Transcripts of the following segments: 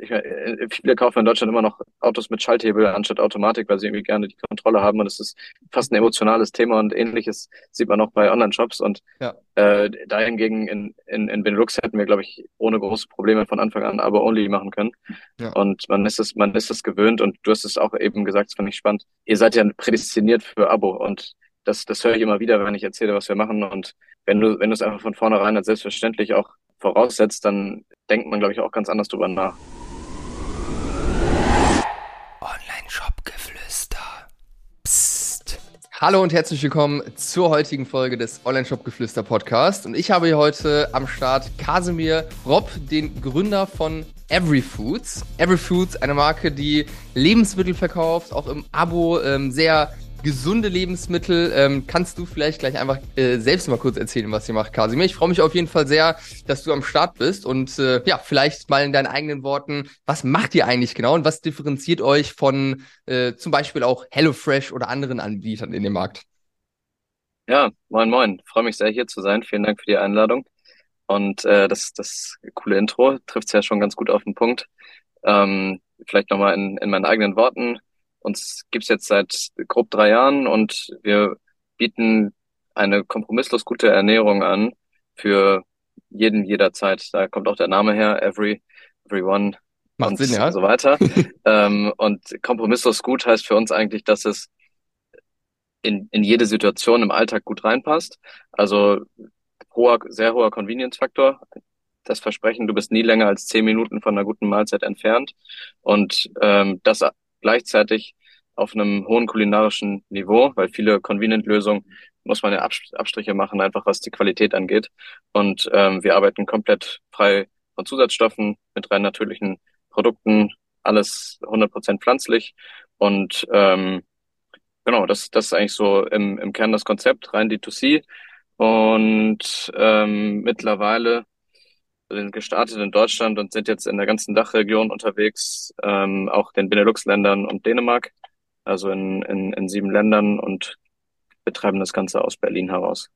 ich, äh, viele kaufen in Deutschland immer noch Autos mit Schalthebel anstatt Automatik, weil sie irgendwie gerne die Kontrolle haben. Und es ist fast ein emotionales Thema und ähnliches sieht man auch bei Online-Shops. Und ja. äh, dahingegen in, in, in Benelux hätten wir, glaube ich, ohne große Probleme von Anfang an aber only machen können. Ja. Und man ist es, man ist es gewöhnt und du hast es auch eben gesagt, das fand ich spannend. Ihr seid ja prädestiniert für Abo und das, das höre ich immer wieder, wenn ich erzähle, was wir machen. Und wenn du, wenn du es einfach von vornherein als selbstverständlich auch voraussetzt, dann denkt man, glaube ich, auch ganz anders drüber nach. Hallo und herzlich willkommen zur heutigen Folge des Online-Shop-Geflüster Podcast. Und ich habe hier heute am Start Kasimir Robb, den Gründer von Everyfoods. Everyfoods, eine Marke, die Lebensmittel verkauft, auch im Abo ähm, sehr gesunde Lebensmittel. Ähm, kannst du vielleicht gleich einfach äh, selbst mal kurz erzählen, was ihr macht, Kasimir? Ich freue mich auf jeden Fall sehr, dass du am Start bist und äh, ja, vielleicht mal in deinen eigenen Worten, was macht ihr eigentlich genau und was differenziert euch von äh, zum Beispiel auch HelloFresh oder anderen Anbietern in dem Markt? Ja, moin moin. Freue mich sehr hier zu sein. Vielen Dank für die Einladung. Und äh, das, das coole Intro trifft es ja schon ganz gut auf den Punkt. Ähm, vielleicht nochmal in, in meinen eigenen Worten. Uns gibt's jetzt seit grob drei Jahren und wir bieten eine kompromisslos gute Ernährung an für jeden jederzeit. Da kommt auch der Name her, Every, Everyone Macht und Sinn, ja. so weiter. ähm, und kompromisslos gut heißt für uns eigentlich, dass es in, in jede Situation im Alltag gut reinpasst. Also hoher, sehr hoher Convenience-Faktor. Das Versprechen, du bist nie länger als zehn Minuten von einer guten Mahlzeit entfernt. Und ähm, das gleichzeitig auf einem hohen kulinarischen Niveau, weil viele Convenient-Lösungen muss man ja Abstriche machen, einfach was die Qualität angeht. Und ähm, wir arbeiten komplett frei von Zusatzstoffen mit rein natürlichen Produkten, alles 100% pflanzlich. Und ähm, genau, das, das ist eigentlich so im, im Kern das Konzept, rein D2C. Und ähm, mittlerweile sind gestartet in Deutschland und sind jetzt in der ganzen Dachregion unterwegs, ähm, auch den Benelux-Ländern und Dänemark, also in, in, in sieben Ländern und betreiben das Ganze aus Berlin heraus.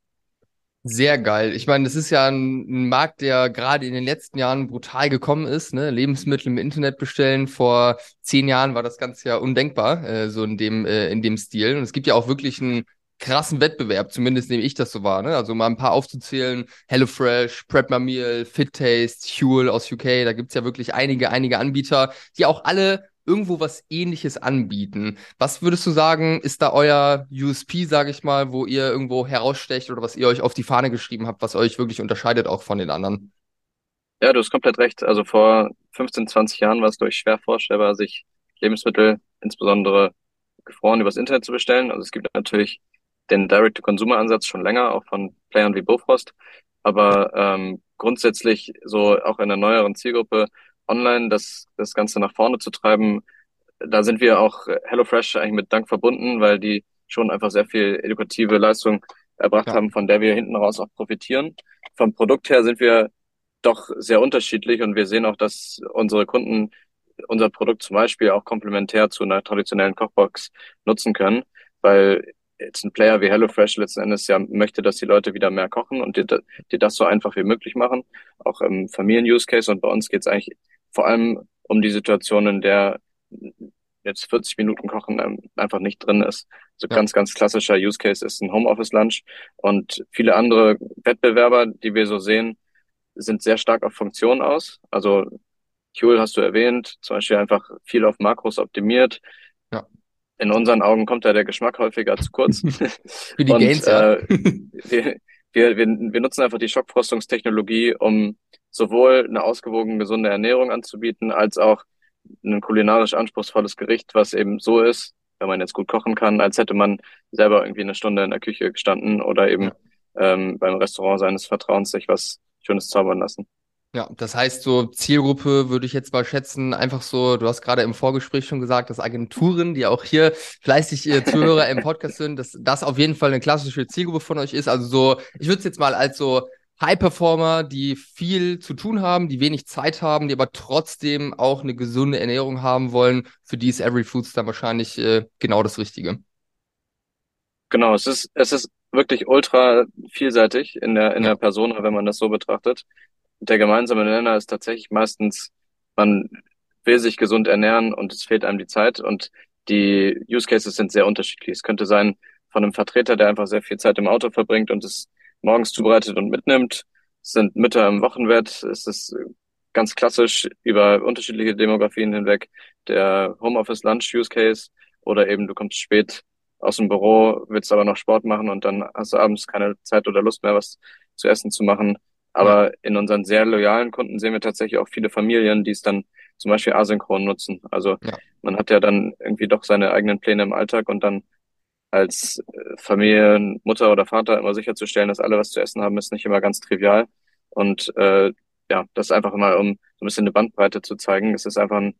Sehr geil. Ich meine, das ist ja ein, Markt, der gerade in den letzten Jahren brutal gekommen ist. Ne? Lebensmittel im Internet bestellen. Vor zehn Jahren war das Ganze ja undenkbar, äh, so in dem, äh, in dem Stil. Und es gibt ja auch wirklich ein krassen Wettbewerb, zumindest nehme ich das so wahr. Ne? Also mal ein paar aufzuzählen, HelloFresh, Prep My Meal, Fit Taste, Huel aus UK, da gibt's ja wirklich einige, einige Anbieter, die auch alle irgendwo was ähnliches anbieten. Was würdest du sagen, ist da euer USP, sage ich mal, wo ihr irgendwo herausstecht oder was ihr euch auf die Fahne geschrieben habt, was euch wirklich unterscheidet auch von den anderen? Ja, du hast komplett recht. Also vor 15, 20 Jahren war es, ich, schwer vorstellbar, sich Lebensmittel, insbesondere gefroren, übers Internet zu bestellen. Also es gibt natürlich den Direct-to-Consumer-Ansatz schon länger, auch von Playern wie Bofrost. Aber ähm, grundsätzlich so auch in der neueren Zielgruppe online das, das Ganze nach vorne zu treiben, da sind wir auch HelloFresh eigentlich mit Dank verbunden, weil die schon einfach sehr viel edukative Leistung erbracht ja. haben, von der wir hinten raus auch profitieren. Vom Produkt her sind wir doch sehr unterschiedlich und wir sehen auch, dass unsere Kunden unser Produkt zum Beispiel auch komplementär zu einer traditionellen Kochbox nutzen können, weil jetzt ein Player wie HelloFresh letzten Endes ja möchte, dass die Leute wieder mehr kochen und dir, dir das so einfach wie möglich machen, auch im Familien-Use-Case. Und bei uns geht es eigentlich vor allem um die Situation, in der jetzt 40 Minuten Kochen einfach nicht drin ist. So ja. ganz, ganz klassischer Use Case ist ein Homeoffice Lunch und viele andere Wettbewerber, die wir so sehen, sind sehr stark auf Funktion aus. Also Huel hast du erwähnt, zum Beispiel einfach viel auf Makros optimiert. Ja in unseren Augen kommt da der Geschmack häufiger zu kurz. Für die und, Gains, ja. Äh, wir, wir, wir, wir nutzen einfach die Schockfrostungstechnologie, um sowohl eine ausgewogene, gesunde Ernährung anzubieten, als auch ein kulinarisch anspruchsvolles Gericht, was eben so ist, wenn man jetzt gut kochen kann, als hätte man selber irgendwie eine Stunde in der Küche gestanden oder eben ja. ähm, beim Restaurant seines Vertrauens sich was Schönes zaubern lassen. Ja, das heißt, so Zielgruppe würde ich jetzt mal schätzen, einfach so, du hast gerade im Vorgespräch schon gesagt, dass Agenturen, die auch hier fleißig äh, Zuhörer im Podcast sind, dass das auf jeden Fall eine klassische Zielgruppe von euch ist. Also so, ich würde es jetzt mal als so High-Performer, die viel zu tun haben, die wenig Zeit haben, die aber trotzdem auch eine gesunde Ernährung haben wollen, für die ist Every Foods dann wahrscheinlich äh, genau das Richtige. Genau, es ist, es ist wirklich ultra vielseitig in der, in ja. der Persona, wenn man das so betrachtet der gemeinsame Nenner ist tatsächlich meistens, man will sich gesund ernähren und es fehlt einem die Zeit und die Use Cases sind sehr unterschiedlich. Es könnte sein von einem Vertreter, der einfach sehr viel Zeit im Auto verbringt und es morgens zubereitet und mitnimmt. Es sind Mütter im Wochenbett. Es ist ganz klassisch über unterschiedliche Demografien hinweg der Homeoffice Lunch Use Case oder eben du kommst spät aus dem Büro, willst aber noch Sport machen und dann hast du abends keine Zeit oder Lust mehr, was zu essen zu machen. Aber in unseren sehr loyalen Kunden sehen wir tatsächlich auch viele Familien, die es dann zum Beispiel asynchron nutzen. Also ja. man hat ja dann irgendwie doch seine eigenen Pläne im Alltag und dann als äh, Familien, Mutter oder Vater immer sicherzustellen, dass alle was zu essen haben, ist nicht immer ganz trivial. Und äh, ja, das einfach mal, um so ein bisschen eine Bandbreite zu zeigen. Es ist einfach ein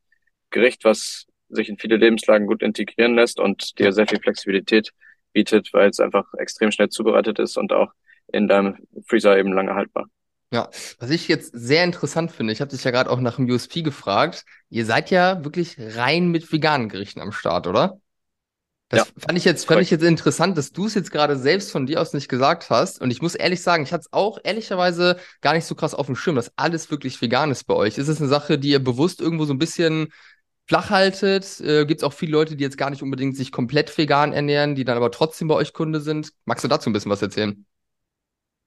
Gericht, was sich in viele Lebenslagen gut integrieren lässt und dir sehr viel Flexibilität bietet, weil es einfach extrem schnell zubereitet ist und auch in deinem Freezer eben lange haltbar. Ja, was ich jetzt sehr interessant finde, ich habe dich ja gerade auch nach dem USP gefragt. Ihr seid ja wirklich rein mit veganen Gerichten am Start, oder? Das ja, fand ich jetzt, fand ich jetzt interessant, dass du es jetzt gerade selbst von dir aus nicht gesagt hast. Und ich muss ehrlich sagen, ich hatte es auch ehrlicherweise gar nicht so krass auf dem Schirm, dass alles wirklich vegan ist bei euch. Ist es eine Sache, die ihr bewusst irgendwo so ein bisschen flach haltet? Äh, Gibt es auch viele Leute, die jetzt gar nicht unbedingt sich komplett vegan ernähren, die dann aber trotzdem bei euch Kunde sind? Magst du dazu ein bisschen was erzählen?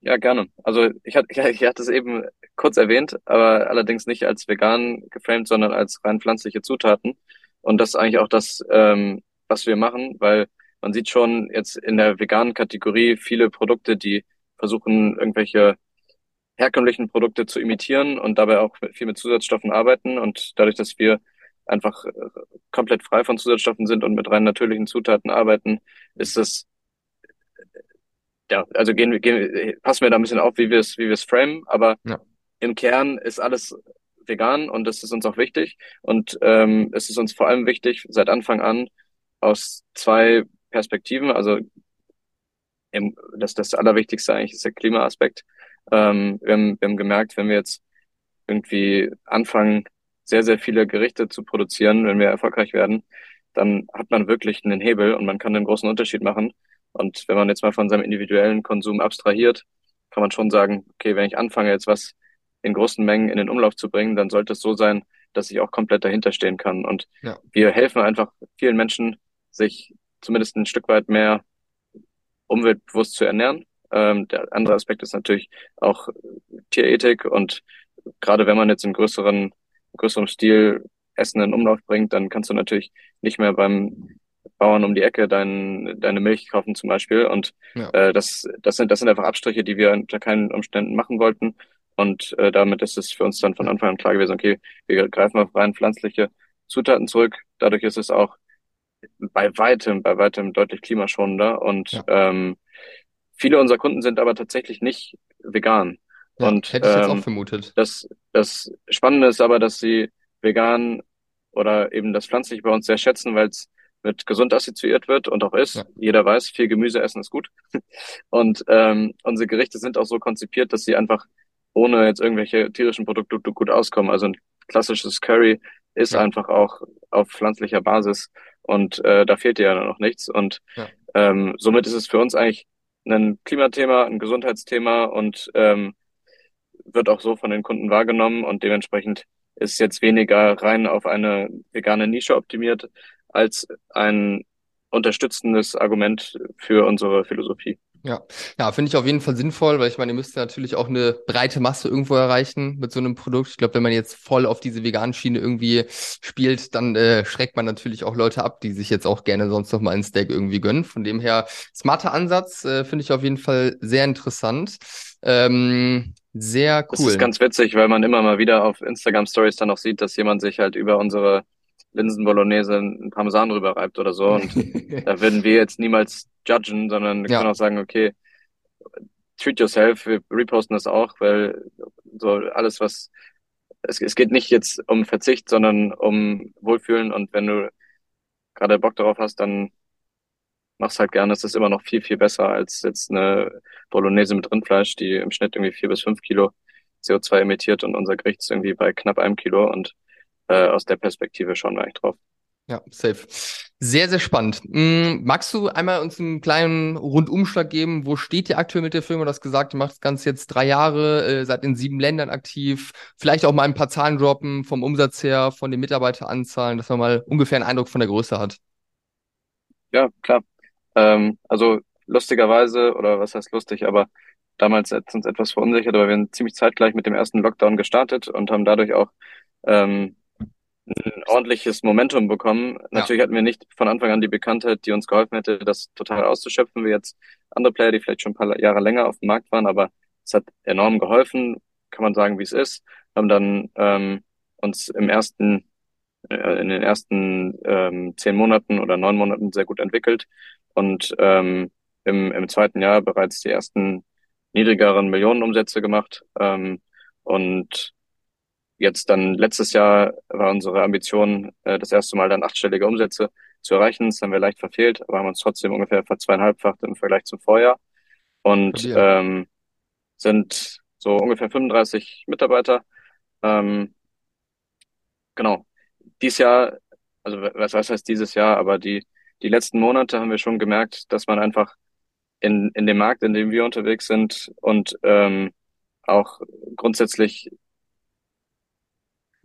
Ja, gerne. Also ich hatte, ich hatte es eben kurz erwähnt, aber allerdings nicht als vegan geframed, sondern als rein pflanzliche Zutaten. Und das ist eigentlich auch das, ähm, was wir machen, weil man sieht schon jetzt in der veganen Kategorie viele Produkte, die versuchen, irgendwelche herkömmlichen Produkte zu imitieren und dabei auch viel mit Zusatzstoffen arbeiten. Und dadurch, dass wir einfach äh, komplett frei von Zusatzstoffen sind und mit rein natürlichen Zutaten arbeiten, ist es ja, also gehen wir, gehen, passen wir da ein bisschen auf, wie wir es, wie wir es framen, aber ja. im Kern ist alles vegan und das ist uns auch wichtig. Und ähm, es ist uns vor allem wichtig, seit Anfang an aus zwei Perspektiven. Also im, das, das Allerwichtigste eigentlich ist der Klimaaspekt. Ähm, wir, haben, wir haben gemerkt, wenn wir jetzt irgendwie anfangen, sehr, sehr viele Gerichte zu produzieren, wenn wir erfolgreich werden, dann hat man wirklich einen Hebel und man kann einen großen Unterschied machen. Und wenn man jetzt mal von seinem individuellen Konsum abstrahiert, kann man schon sagen, okay, wenn ich anfange, jetzt was in großen Mengen in den Umlauf zu bringen, dann sollte es so sein, dass ich auch komplett dahinter stehen kann. Und ja. wir helfen einfach vielen Menschen, sich zumindest ein Stück weit mehr umweltbewusst zu ernähren. Ähm, der andere Aspekt ist natürlich auch Tierethik und gerade wenn man jetzt im größeren größerem Stil Essen in Umlauf bringt, dann kannst du natürlich nicht mehr beim Bauern um die Ecke dein, deine Milch kaufen zum Beispiel. Und ja. äh, das, das, sind, das sind einfach Abstriche, die wir unter keinen Umständen machen wollten. Und äh, damit ist es für uns dann von Anfang an klar gewesen, okay, wir greifen auf rein pflanzliche Zutaten zurück. Dadurch ist es auch bei weitem, bei weitem deutlich klimaschonender. Und ja. ähm, viele unserer Kunden sind aber tatsächlich nicht vegan. Ja, und hätte ich jetzt ähm, auch vermutet. Das, das Spannende ist aber, dass sie vegan oder eben das Pflanzliche bei uns sehr schätzen, weil es mit gesund assoziiert wird und auch ist. Ja. Jeder weiß, viel Gemüse essen ist gut. Und ähm, unsere Gerichte sind auch so konzipiert, dass sie einfach ohne jetzt irgendwelche tierischen Produkte gut auskommen. Also ein klassisches Curry ist ja. einfach auch auf pflanzlicher Basis und äh, da fehlt dir ja noch nichts. Und ja. ähm, somit ist es für uns eigentlich ein Klimathema, ein Gesundheitsthema und ähm, wird auch so von den Kunden wahrgenommen und dementsprechend ist jetzt weniger rein auf eine vegane Nische optimiert als ein unterstützendes Argument für unsere Philosophie. Ja, ja, finde ich auf jeden Fall sinnvoll, weil ich meine, ihr müsst natürlich auch eine breite Masse irgendwo erreichen mit so einem Produkt. Ich glaube, wenn man jetzt voll auf diese veganen Schiene irgendwie spielt, dann äh, schreckt man natürlich auch Leute ab, die sich jetzt auch gerne sonst noch mal ein Steak irgendwie gönnen. Von dem her, smarter Ansatz, äh, finde ich auf jeden Fall sehr interessant. Ähm, sehr cool. Das ist ganz witzig, weil man immer mal wieder auf Instagram Stories dann auch sieht, dass jemand sich halt über unsere Linsen Bolognese einen Parmesan rüber reibt oder so. Und da würden wir jetzt niemals judgen, sondern ja. können auch sagen, okay, treat yourself, wir reposten das auch, weil so alles, was es, es geht nicht jetzt um Verzicht, sondern um Wohlfühlen und wenn du gerade Bock darauf hast, dann mach's halt gerne. Es ist immer noch viel, viel besser als jetzt eine Bolognese mit Rindfleisch, die im Schnitt irgendwie vier bis fünf Kilo CO2 emittiert und unser Gericht ist irgendwie bei knapp einem Kilo und äh, aus der Perspektive schauen wir eigentlich drauf. Ja, safe. Sehr, sehr spannend. Mm, magst du einmal uns einen kleinen Rundumschlag geben? Wo steht ihr aktuell mit der Firma? Du hast gesagt, du machst das Ganze jetzt drei Jahre, äh, seid in sieben Ländern aktiv. Vielleicht auch mal ein paar Zahlen droppen vom Umsatz her, von den Mitarbeiteranzahlen, dass man mal ungefähr einen Eindruck von der Größe hat. Ja, klar. Ähm, also lustigerweise, oder was heißt lustig, aber damals hat es uns etwas verunsichert, aber wir sind ziemlich zeitgleich mit dem ersten Lockdown gestartet und haben dadurch auch ähm, ein ordentliches Momentum bekommen. Ja. Natürlich hatten wir nicht von Anfang an die Bekanntheit, die uns geholfen hätte, das total auszuschöpfen, wie jetzt andere Player, die vielleicht schon ein paar Jahre länger auf dem Markt waren, aber es hat enorm geholfen, kann man sagen, wie es ist. Haben dann ähm, uns im ersten, äh, in den ersten ähm, zehn Monaten oder neun Monaten sehr gut entwickelt und ähm, im, im zweiten Jahr bereits die ersten niedrigeren Millionenumsätze gemacht. Ähm, und jetzt dann letztes Jahr war unsere Ambition, äh, das erste Mal dann achtstellige Umsätze zu erreichen. Das haben wir leicht verfehlt, aber haben uns trotzdem ungefähr verzweieinhalbfacht im Vergleich zum Vorjahr und Stabil. ähm, sind so ungefähr 35 Mitarbeiter. Ähm, genau. Dies Jahr, also was, was heißt dieses Jahr, aber die, die letzten Monate haben wir schon gemerkt, dass man einfach in, in dem Markt, in dem wir unterwegs sind und ähm, auch grundsätzlich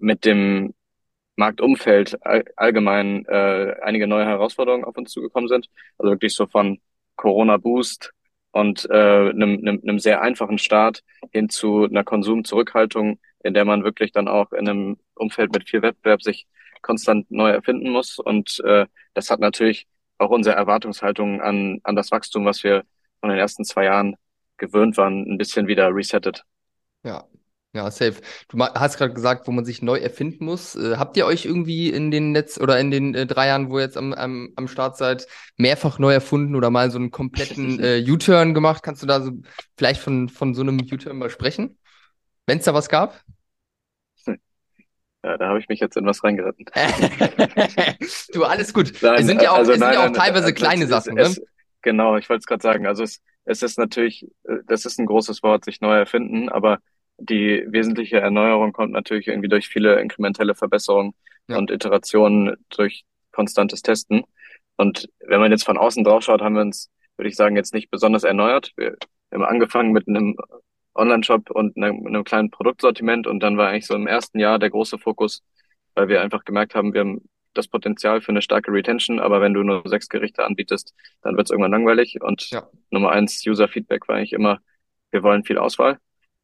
mit dem Marktumfeld all, allgemein äh, einige neue Herausforderungen auf uns zugekommen sind. Also wirklich so von Corona-Boost und äh, einem, einem, einem sehr einfachen Start hin zu einer Konsumzurückhaltung, in der man wirklich dann auch in einem Umfeld mit viel Wettbewerb sich konstant neu erfinden muss. Und äh, das hat natürlich auch unsere Erwartungshaltung an, an das Wachstum, was wir von den ersten zwei Jahren gewöhnt waren, ein bisschen wieder resettet. Ja, ja, safe. Du hast gerade gesagt, wo man sich neu erfinden muss. Äh, habt ihr euch irgendwie in den Netz oder in den äh, drei Jahren, wo ihr jetzt am, am, am Start seid, mehrfach neu erfunden oder mal so einen kompletten äh, U-Turn gemacht? Kannst du da so vielleicht von, von so einem U-Turn mal sprechen? Wenn es da was gab? Ja, da habe ich mich jetzt in was reingeritten. Du, alles gut. Nein, Es sind ja auch, also es sind nein, ja auch nein, teilweise also kleine es, Sachen, es, ne? es, genau, ich wollte es gerade sagen. Also es, es ist natürlich, äh, das ist ein großes Wort, sich neu erfinden, aber die wesentliche Erneuerung kommt natürlich irgendwie durch viele inkrementelle Verbesserungen Ja, und Iterationen durch konstantes Testen. Und wenn man jetzt von außen drauf schaut, haben wir uns, würde ich sagen, jetzt nicht besonders erneuert. Wir haben angefangen mit einem Online-Shop und einem, einem kleinen Produktsortiment und dann war eigentlich so im ersten Jahr der große Fokus, weil wir einfach gemerkt haben, wir haben das Potenzial für eine starke Retention, aber wenn du nur sechs Gerichte anbietest, dann wird es irgendwann langweilig. Und ja, Nummer eins User-Feedback war eigentlich immer, wir wollen viel Auswahl.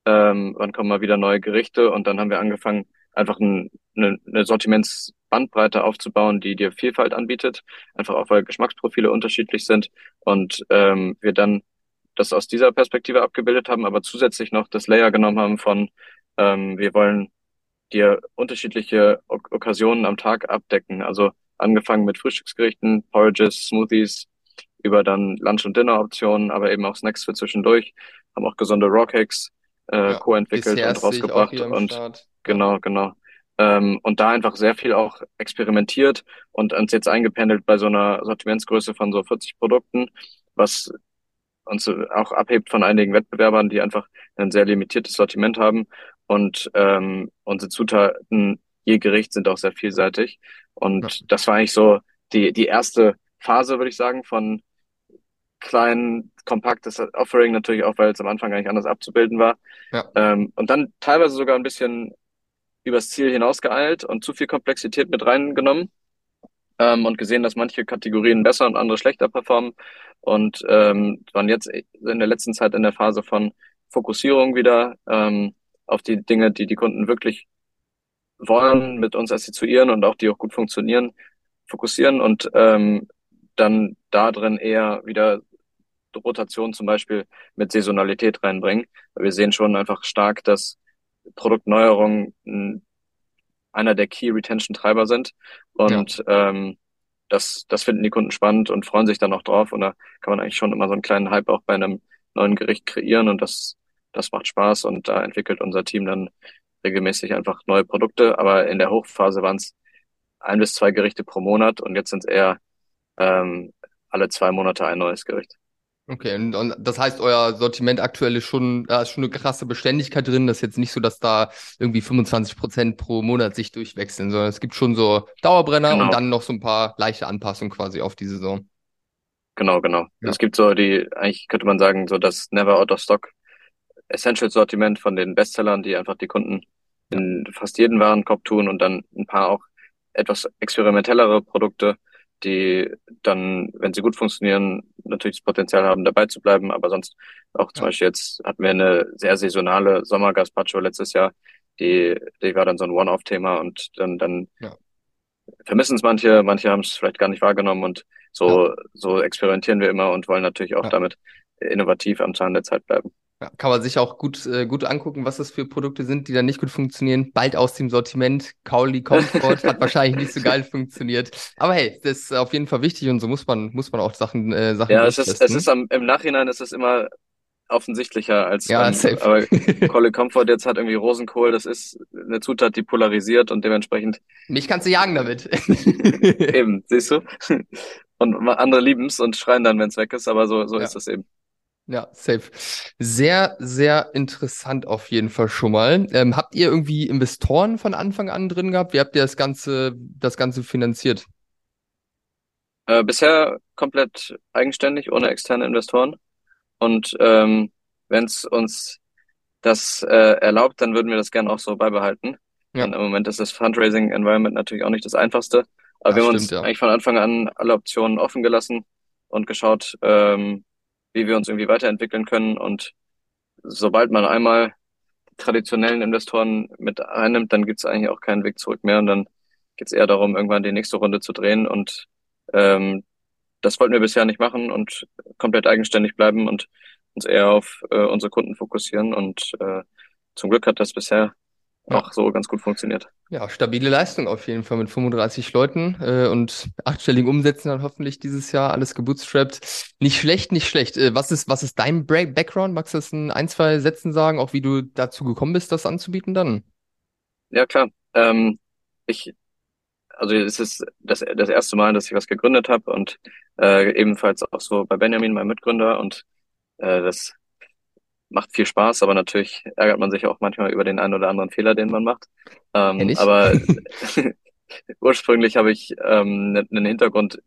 Ähm, wann kommen mal wieder neue Gerichte? Und dann haben wir angefangen, einfach ein, eine, Sortimentsbandbreite aufzubauen, die dir Vielfalt anbietet, einfach auch weil Geschmacksprofile unterschiedlich sind und ähm, wir dann das aus dieser Perspektive abgebildet haben, aber zusätzlich noch das Layer genommen haben von, ähm, wir wollen dir unterschiedliche ok Okkasionen am Tag abdecken. Also angefangen mit Frühstücksgerichten, Porridges, Smoothies, über dann Lunch- und Dinner-Optionen, aber eben auch Snacks für zwischendurch, haben auch gesunde Raw Cakes äh, ja. co-entwickelt und rausgebracht und Start. Ja, genau, genau. Ähm, und da einfach sehr viel auch experimentiert und uns jetzt eingependelt bei so einer Sortimentsgröße von so 40 Produkten, was uns auch abhebt von einigen Wettbewerbern, die einfach ein sehr limitiertes Sortiment haben. Und ähm, unsere Zutaten je Gericht sind auch sehr vielseitig. ja, Und das war eigentlich so die, die erste Phase, würde ich sagen, von kleinen, kompaktes Offering, natürlich auch, weil es am Anfang eigentlich anders abzubilden war. ja, Ähm, und dann teilweise sogar ein bisschen übers Ziel hinausgeeilt und zu viel Komplexität mit reingenommen ähm, und gesehen, dass manche Kategorien besser und andere schlechter performen. Und ähm, waren jetzt in der letzten Zeit in der Phase von Fokussierung wieder ähm, auf die Dinge, die die Kunden wirklich wollen, mit uns assoziieren und auch die auch gut funktionieren, fokussieren und ähm, dann da drin eher wieder Rotation zum Beispiel mit Saisonalität reinbringen. Wir sehen schon einfach stark, dass Produktneuerungen einer der Key Retention Treiber sind. ja. Und ähm, das, das finden die Kunden spannend und freuen sich dann auch drauf. Und da kann man eigentlich schon immer so einen kleinen Hype auch bei einem neuen Gericht kreieren und das, das macht Spaß und da entwickelt unser Team dann regelmäßig einfach neue Produkte. Aber in der Hochphase waren es ein bis zwei Gerichte pro Monat und jetzt sind es eher ähm, alle zwei Monate ein neues Gericht. Okay, und, und das heißt, euer Sortiment aktuell ist schon, da ist schon eine krasse Beständigkeit drin. Das ist jetzt nicht so, dass da irgendwie 25 Prozent pro Monat sich durchwechseln, sondern es gibt schon so Dauerbrenner Genau, und dann noch so ein paar leichte Anpassungen quasi auf die Saison. genau, genau. Ja, Es gibt so die, eigentlich könnte man sagen, so das Never Out of Stock Essential-Sortiment von den Bestsellern, die einfach die Kunden ja, in fast jeden Warenkorb tun und dann ein paar auch etwas experimentellere Produkte, die dann, wenn sie gut funktionieren, natürlich das Potenzial haben, dabei zu bleiben. Aber sonst auch zum ja, Beispiel jetzt hatten wir eine sehr saisonale Sommergazpacho letztes Jahr. Die, die war dann so ein One-Off-Thema und dann, dann ja, vermissen es manche, manche haben es vielleicht gar nicht wahrgenommen und ja. so, so experimentieren wir immer und wollen natürlich auch damit innovativ am Zahn der Zeit bleiben. Ja, kann man sich auch gut, äh, gut angucken, was das für Produkte sind, die dann nicht gut funktionieren. Bald aus dem Sortiment. Kauli Comfort hat wahrscheinlich nicht so geil funktioniert. Aber hey, das ist auf jeden Fall wichtig und so muss man, muss man auch Sachen, äh, Sachen Ja, es ist, es ist am, im Nachhinein ist es immer offensichtlicher als Ja, beim, safe. aber Collie Comfort jetzt hat irgendwie Rosenkohl, das ist eine Zutat, die polarisiert und dementsprechend Mich kannst du jagen damit. eben, siehst du? Und andere lieben es und schreien dann, wenn es weg ist, aber so, so ist Ja, es eben. Ja, safe. Sehr, sehr interessant auf jeden Fall schon mal. Ähm, habt ihr irgendwie Investoren von Anfang an drin gehabt? Wie habt ihr das Ganze, das Ganze finanziert? Äh, bisher komplett eigenständig, ohne externe Investoren. Und ähm, wenn es uns das äh, erlaubt, dann würden wir das gerne auch so beibehalten. Ja, Und im Moment ist das Fundraising-Environment natürlich auch nicht das einfachste. Aber wir das haben stimmt, uns ja. eigentlich von Anfang an alle Optionen offen gelassen und geschaut, ähm, wie wir uns irgendwie weiterentwickeln können. Und sobald man einmal traditionellen Investoren mit einnimmt, dann gibt es eigentlich auch keinen Weg zurück mehr. Und dann geht es eher darum, irgendwann die nächste Runde zu drehen. Und ähm, das wollten wir bisher nicht machen und komplett eigenständig bleiben und uns eher auf äh, unsere Kunden fokussieren. Und äh, zum Glück hat das bisher Auch so ganz gut funktioniert. Ja, stabile Leistung auf jeden Fall mit 35 Leuten äh, und achtstelligen Umsätzen dann hoffentlich dieses Jahr, alles gebootstrapped. Nicht schlecht, nicht schlecht. Äh, was ist, was ist dein Bra Background? Magst du das in ein, zwei Sätzen sagen, auch wie du dazu gekommen bist, das anzubieten dann? Ja, klar. Ähm, ich, also es ist das, das erste Mal, dass ich was gegründet habe und äh, ebenfalls auch so bei Benjamin, meinem Mitgründer. Und äh, das macht viel Spaß, aber natürlich ärgert man sich auch manchmal über den einen oder anderen Fehler, den man macht. Ähm, aber ursprünglich habe ich ähm, ne- einen Hintergrund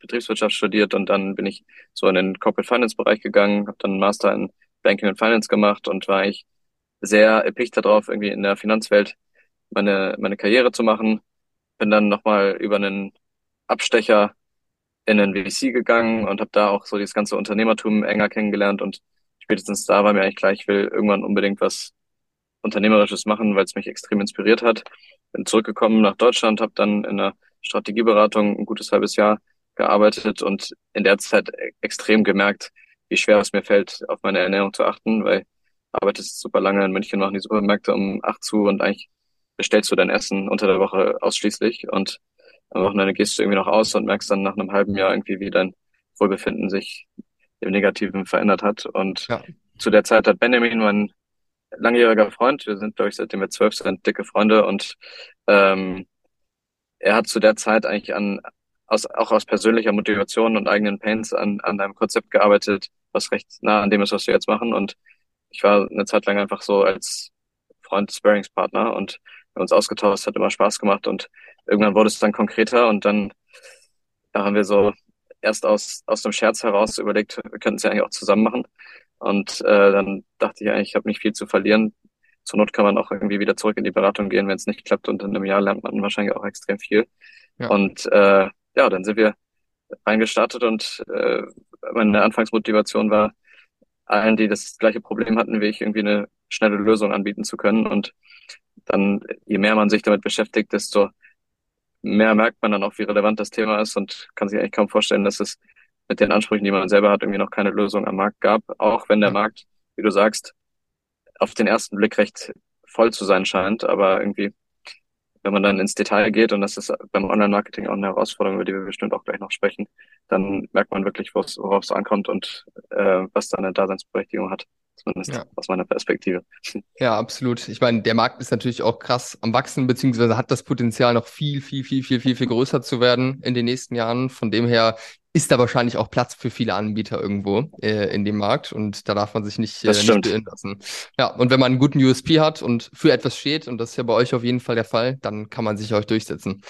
Betriebswirtschaft studiert und dann bin ich so in den Corporate Finance Bereich gegangen, habe dann einen Master in Banking and Finance gemacht und war ich sehr erpicht darauf, irgendwie in der Finanzwelt meine meine Karriere zu machen. Bin dann nochmal über einen Abstecher in einen VC gegangen und habe da auch so dieses ganze Unternehmertum enger kennengelernt und spätestens da war mir eigentlich klar, ich will irgendwann unbedingt was Unternehmerisches machen, weil es mich extrem inspiriert hat. Bin zurückgekommen nach Deutschland, habe dann in einer Strategieberatung ein gutes halbes Jahr gearbeitet und in der Zeit e- extrem gemerkt, wie schwer es mir fällt, auf meine Ernährung zu achten, weil arbeitest super lange in München, machen die Supermärkte um acht zu und eigentlich bestellst du dein Essen unter der Woche ausschließlich und am Wochenende gehst du irgendwie noch aus und merkst dann nach einem halben Jahr irgendwie, wie dein Wohlbefinden sich im Negativen verändert hat. Und Ja, zu der Zeit hat Benjamin, mein langjähriger Freund, wir sind, glaube ich, seitdem wir zwölf sind, dicke Freunde. Und ähm, er hat zu der Zeit eigentlich an, aus, auch aus persönlicher Motivation und eigenen Pains an, an einem Konzept gearbeitet, was recht nah an dem ist, was wir jetzt machen. Und ich war eine Zeit lang einfach so als Freund, Sparringspartner und wir uns ausgetauscht, hat immer Spaß gemacht. Und irgendwann wurde es dann konkreter. Und dann da haben wir so erst aus, aus dem Scherz heraus überlegt, wir könnten es ja eigentlich auch zusammen machen. Und äh, dann dachte ich eigentlich, ich habe nicht viel zu verlieren. Zur Not kann man auch irgendwie wieder zurück in die Beratung gehen, wenn es nicht klappt. Und in einem Jahr lernt man wahrscheinlich auch extrem viel. ja, Und äh, ja, dann sind wir reingestartet und äh, meine Anfangsmotivation war, allen, die das gleiche Problem hatten wie ich, irgendwie eine schnelle Lösung anbieten zu können. Und dann, je mehr man sich damit beschäftigt, desto mehr merkt man dann auch, wie relevant das Thema ist und kann sich eigentlich kaum vorstellen, dass es mit den Ansprüchen, die man selber hat, irgendwie noch keine Lösung am Markt gab. Auch wenn der. Markt, wie du sagst, auf den ersten Blick recht voll zu sein scheint, aber irgendwie wenn man dann ins Detail geht, und das ist beim Online-Marketing auch eine Herausforderung, über die wir bestimmt auch gleich noch sprechen, dann merkt man wirklich, worauf worauf es ankommt und äh, was da eine Daseinsberechtigung hat, zumindest Ja. aus meiner Perspektive. Ja, absolut. Ich meine, der Markt ist natürlich auch krass am Wachsen, beziehungsweise hat das Potenzial, noch viel, viel, viel, viel, viel, viel größer zu werden in den nächsten Jahren. Von dem her ist da wahrscheinlich auch Platz für viele Anbieter irgendwo äh, in dem Markt und da darf man sich nicht, äh, nicht beirren lassen. Ja, und wenn man einen guten USP hat und für etwas steht, und das ist ja bei euch auf jeden Fall der Fall, dann kann man sich euch durchsetzen.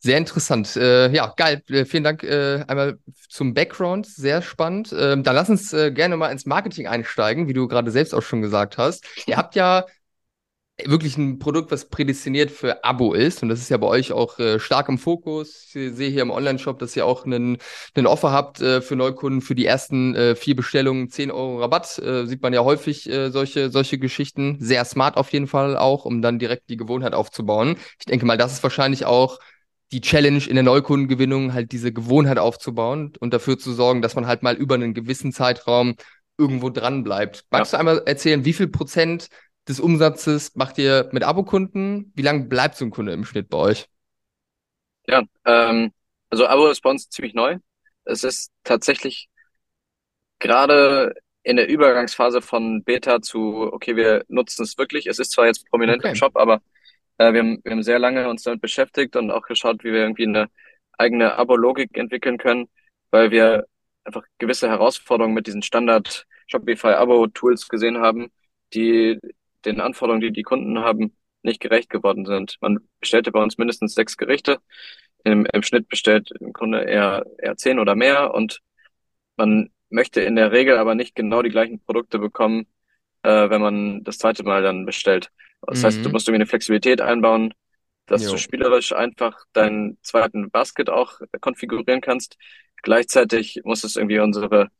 Sehr interessant. Äh, ja, geil. Äh, vielen Dank äh, einmal zum Background. Sehr spannend. Ähm, dann lass uns äh, gerne mal ins Marketing einsteigen, wie du gerade selbst auch schon gesagt hast. Ihr habt ja wirklich ein Produkt, was prädestiniert für Abo ist. Und das ist ja bei euch auch äh, stark im Fokus. Ich sehe hier im Online-Shop, dass ihr auch einen, einen Offer habt äh, für Neukunden für die ersten äh, vier Bestellungen 10 Euro Rabatt. Äh, sieht man ja häufig äh, solche, solche Geschichten. Sehr smart auf jeden Fall auch, um dann direkt die Gewohnheit aufzubauen. Ich denke mal, das ist wahrscheinlich auch die Challenge in der Neukundengewinnung, halt diese Gewohnheit aufzubauen und dafür zu sorgen, dass man halt mal über einen gewissen Zeitraum irgendwo dran bleibt. Magst ja. du einmal erzählen, wie viel Prozent des Umsatzes macht ihr mit Abokunden? Wie lange bleibt so ein Kunde im Schnitt bei euch? Ja, ähm, also Abo-Response ziemlich neu. Es ist tatsächlich gerade in der Übergangsphase von Beta zu, okay, wir nutzen es wirklich. Es ist zwar jetzt prominent okay. im Shop, aber äh, wir, haben, wir haben sehr lange uns damit beschäftigt und auch geschaut, wie wir irgendwie eine eigene Abo-Logik entwickeln können, weil wir einfach gewisse Herausforderungen mit diesen Standard Shopify Abo-Tools gesehen haben, die den Anforderungen, die die Kunden haben, nicht gerecht geworden sind. Man bestellte bei uns mindestens sechs Gerichte. Im, im Schnitt bestellt ein Kunde eher, eher zehn oder mehr und man möchte in der Regel aber nicht genau die gleichen Produkte bekommen, äh, wenn man das zweite Mal dann bestellt. Das mhm. heißt, du mhm. musst irgendwie eine Flexibilität einbauen, dass jo. du spielerisch einfach deinen zweiten Basket auch konfigurieren kannst. Gleichzeitig muss es irgendwie unsere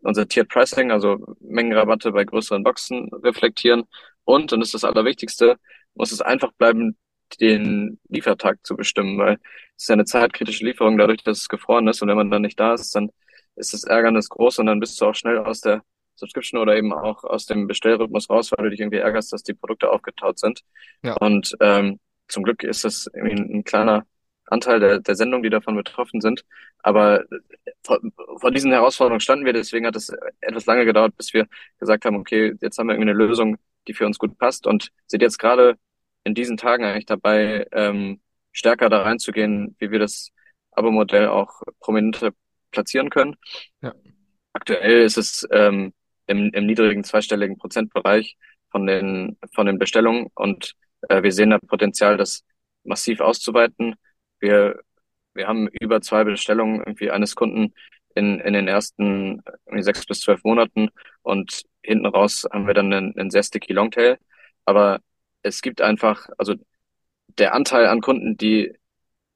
unser Tiered Pricing, also Mengenrabatte bei größeren Boxen reflektieren und, und das ist das Allerwichtigste, muss es einfach bleiben, den Liefertag zu bestimmen, weil es ist ja eine zeitkritische Lieferung dadurch, dass es gefroren ist und wenn man dann nicht da ist, dann ist das Ärgernis groß und dann bist du auch schnell aus der Subscription oder eben auch aus dem Bestellrhythmus raus, weil du dich irgendwie ärgerst, dass die Produkte aufgetaut sind. Ja. Und ähm, zum Glück ist das irgendwie ein, ein kleiner Anteil der, der Sendungen, die davon betroffen sind. Aber vor, vor diesen Herausforderungen standen wir, deswegen hat es etwas lange gedauert, bis wir gesagt haben, okay, jetzt haben wir irgendwie eine Lösung, die für uns gut passt und sind jetzt gerade in diesen Tagen eigentlich dabei, ähm, stärker da reinzugehen, wie wir das Abo-Modell auch prominenter platzieren können. Ja. Aktuell ist es ähm, im, im niedrigen zweistelligen Prozentbereich von den, von den Bestellungen und äh, wir sehen da Potenzial, das massiv auszuweiten. Wir, wir haben über zwei Bestellungen irgendwie eines Kunden in, in den ersten sechs bis zwölf Monaten und hinten raus haben wir dann einen, einen sehr sticky Longtail. Aber es gibt einfach, also der Anteil an Kunden, die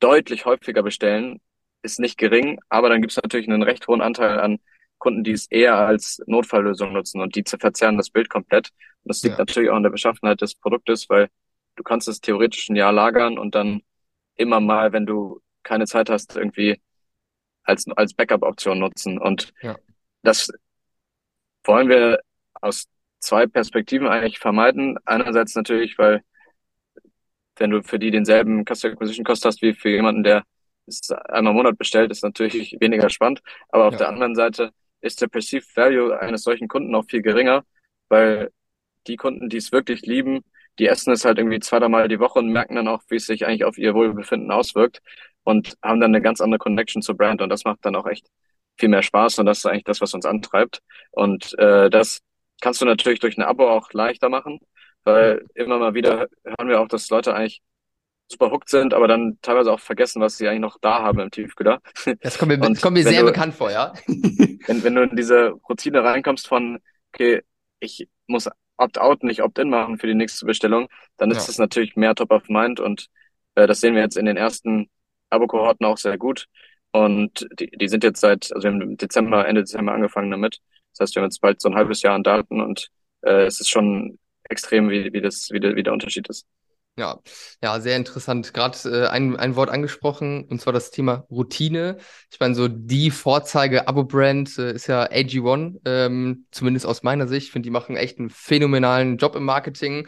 deutlich häufiger bestellen, ist nicht gering, aber dann gibt es natürlich einen recht hohen Anteil an Kunden, die es eher als Notfalllösung nutzen und die verzerren das Bild komplett. Und das liegt ja. natürlich auch an der Beschaffenheit des Produktes, weil du kannst es theoretisch ein Jahr lagern und dann immer mal, wenn du keine Zeit hast, irgendwie als, als Backup-Option nutzen. Und ja. das wollen wir aus zwei Perspektiven eigentlich vermeiden. Einerseits natürlich, weil wenn du für die denselben Customer Acquisition Cost hast wie für jemanden, der es einmal im Monat bestellt, ist natürlich weniger spannend. Aber auf ja. der anderen Seite ist der Perceived Value eines solchen Kunden auch viel geringer, weil die Kunden, die es wirklich lieben, die essen es halt irgendwie zwei, dreimal die Woche und merken dann auch, wie es sich eigentlich auf ihr Wohlbefinden auswirkt und haben dann eine ganz andere Connection zur Brand und das macht dann auch echt viel mehr Spaß und das ist eigentlich das, was uns antreibt. Und äh, das kannst du natürlich durch ein Abo auch leichter machen, weil immer mal wieder hören wir auch, dass Leute eigentlich super hooked sind, aber dann teilweise auch vergessen, was sie eigentlich noch da haben im Tiefkühler. Das kommt mir, das kommt mir sehr du, bekannt vor, ja. wenn, wenn du in diese Routine reinkommst von, okay, ich muss Opt-out, nicht Opt-in machen für die nächste Bestellung, dann ist es ja. natürlich mehr Top of Mind und äh, das sehen wir jetzt in den ersten Abo-Kohorten auch sehr gut. Und die, die sind jetzt seit, also wir haben im Dezember, Ende Dezember angefangen damit. Das heißt, wir haben jetzt bald so ein halbes Jahr an Daten und äh, es ist schon extrem, wie, wie, das, wie, der, wie der Unterschied ist. Ja, ja, sehr interessant. Gerade äh, ein, ein Wort angesprochen, und zwar das Thema Routine. Ich meine, so die Vorzeige-Abo-Brand äh, ist ja AG1, ähm, zumindest aus meiner Sicht. Ich finde, die machen echt einen phänomenalen Job im Marketing.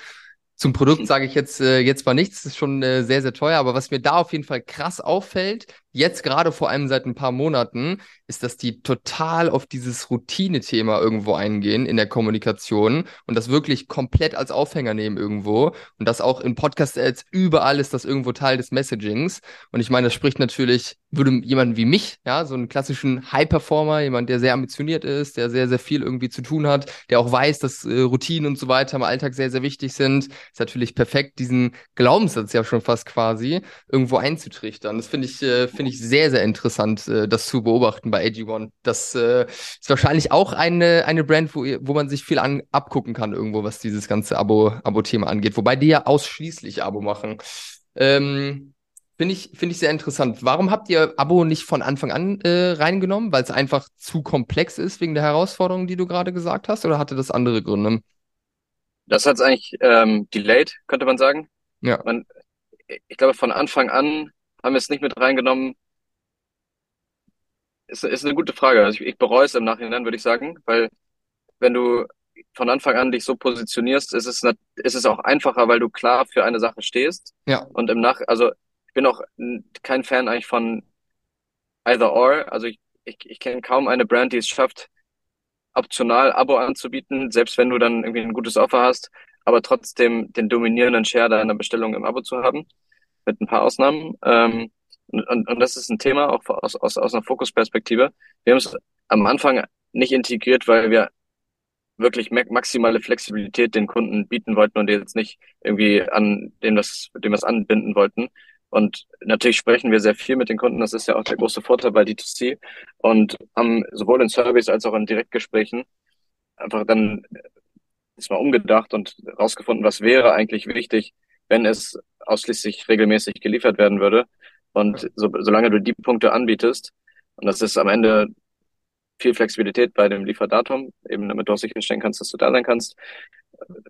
Zum Produkt sage ich jetzt, äh, jetzt mal nichts, ist schon äh, sehr, sehr teuer, aber was mir da auf jeden Fall krass auffällt, jetzt gerade vor allem seit ein paar Monaten, ist, dass die total auf dieses Routine-Thema irgendwo eingehen in der Kommunikation und das wirklich komplett als Aufhänger nehmen irgendwo. Und das auch in Podcast-Ads, überall ist das irgendwo Teil des Messagings. Und ich meine, das spricht natürlich, würde jemanden wie mich, ja, so einen klassischen High-Performer, jemand, der sehr ambitioniert ist, der sehr, sehr viel irgendwie zu tun hat, der auch weiß, dass äh, Routinen und so weiter im Alltag sehr, sehr wichtig sind, ist natürlich perfekt, diesen Glaubenssatz ja schon fast quasi irgendwo einzutrichtern. Das finde ich, äh, finde ich sehr, sehr interessant, äh, das zu beobachten bei AG1. Das äh, ist wahrscheinlich auch eine, eine Brand, wo, wo man sich viel an, abgucken kann irgendwo, was dieses ganze Abo, Abo-Thema angeht. Wobei die ja ausschließlich Abo machen. Ähm, Finde ich, finde ich sehr interessant. Warum habt ihr Abo nicht von Anfang an äh, reingenommen? Weil es einfach zu komplex ist wegen der Herausforderungen, die du gerade gesagt hast? Oder hatte das andere Gründe? Das hat es eigentlich ähm, delayed, könnte man sagen. Ja. Man, ich glaube, von Anfang an haben wir es nicht mit reingenommen. Ist, ist eine gute Frage. Also ich, ich bereue es im Nachhinein, würde ich sagen, weil wenn du von Anfang an dich so positionierst, ist es, ist es auch einfacher, weil du klar für eine Sache stehst. Ja. Und im Nach, also ich bin auch kein Fan eigentlich von either or. Also ich, ich, ich kenne kaum eine Brand, die es schafft, optional Abo anzubieten, selbst wenn du dann irgendwie ein gutes Offer hast, aber trotzdem den dominierenden Share deiner Bestellung im Abo zu haben, mit ein paar Ausnahmen. Ähm, und, und, das ist ein Thema auch aus, aus, aus einer Fokusperspektive. Wir haben es am Anfang nicht integriert, weil wir wirklich maximale Flexibilität den Kunden bieten wollten und jetzt nicht irgendwie an dem das, dem was anbinden wollten. Und natürlich sprechen wir sehr viel mit den Kunden. Das ist ja auch der große Vorteil bei D2C und haben sowohl in Service als auch in Direktgesprächen einfach dann ist mal umgedacht und rausgefunden, was wäre eigentlich wichtig, wenn es ausschließlich regelmäßig geliefert werden würde. Und so, solange du die Punkte anbietest, und das ist am Ende viel Flexibilität bei dem Lieferdatum, eben damit du auch sicherstellen kannst, dass du da sein kannst.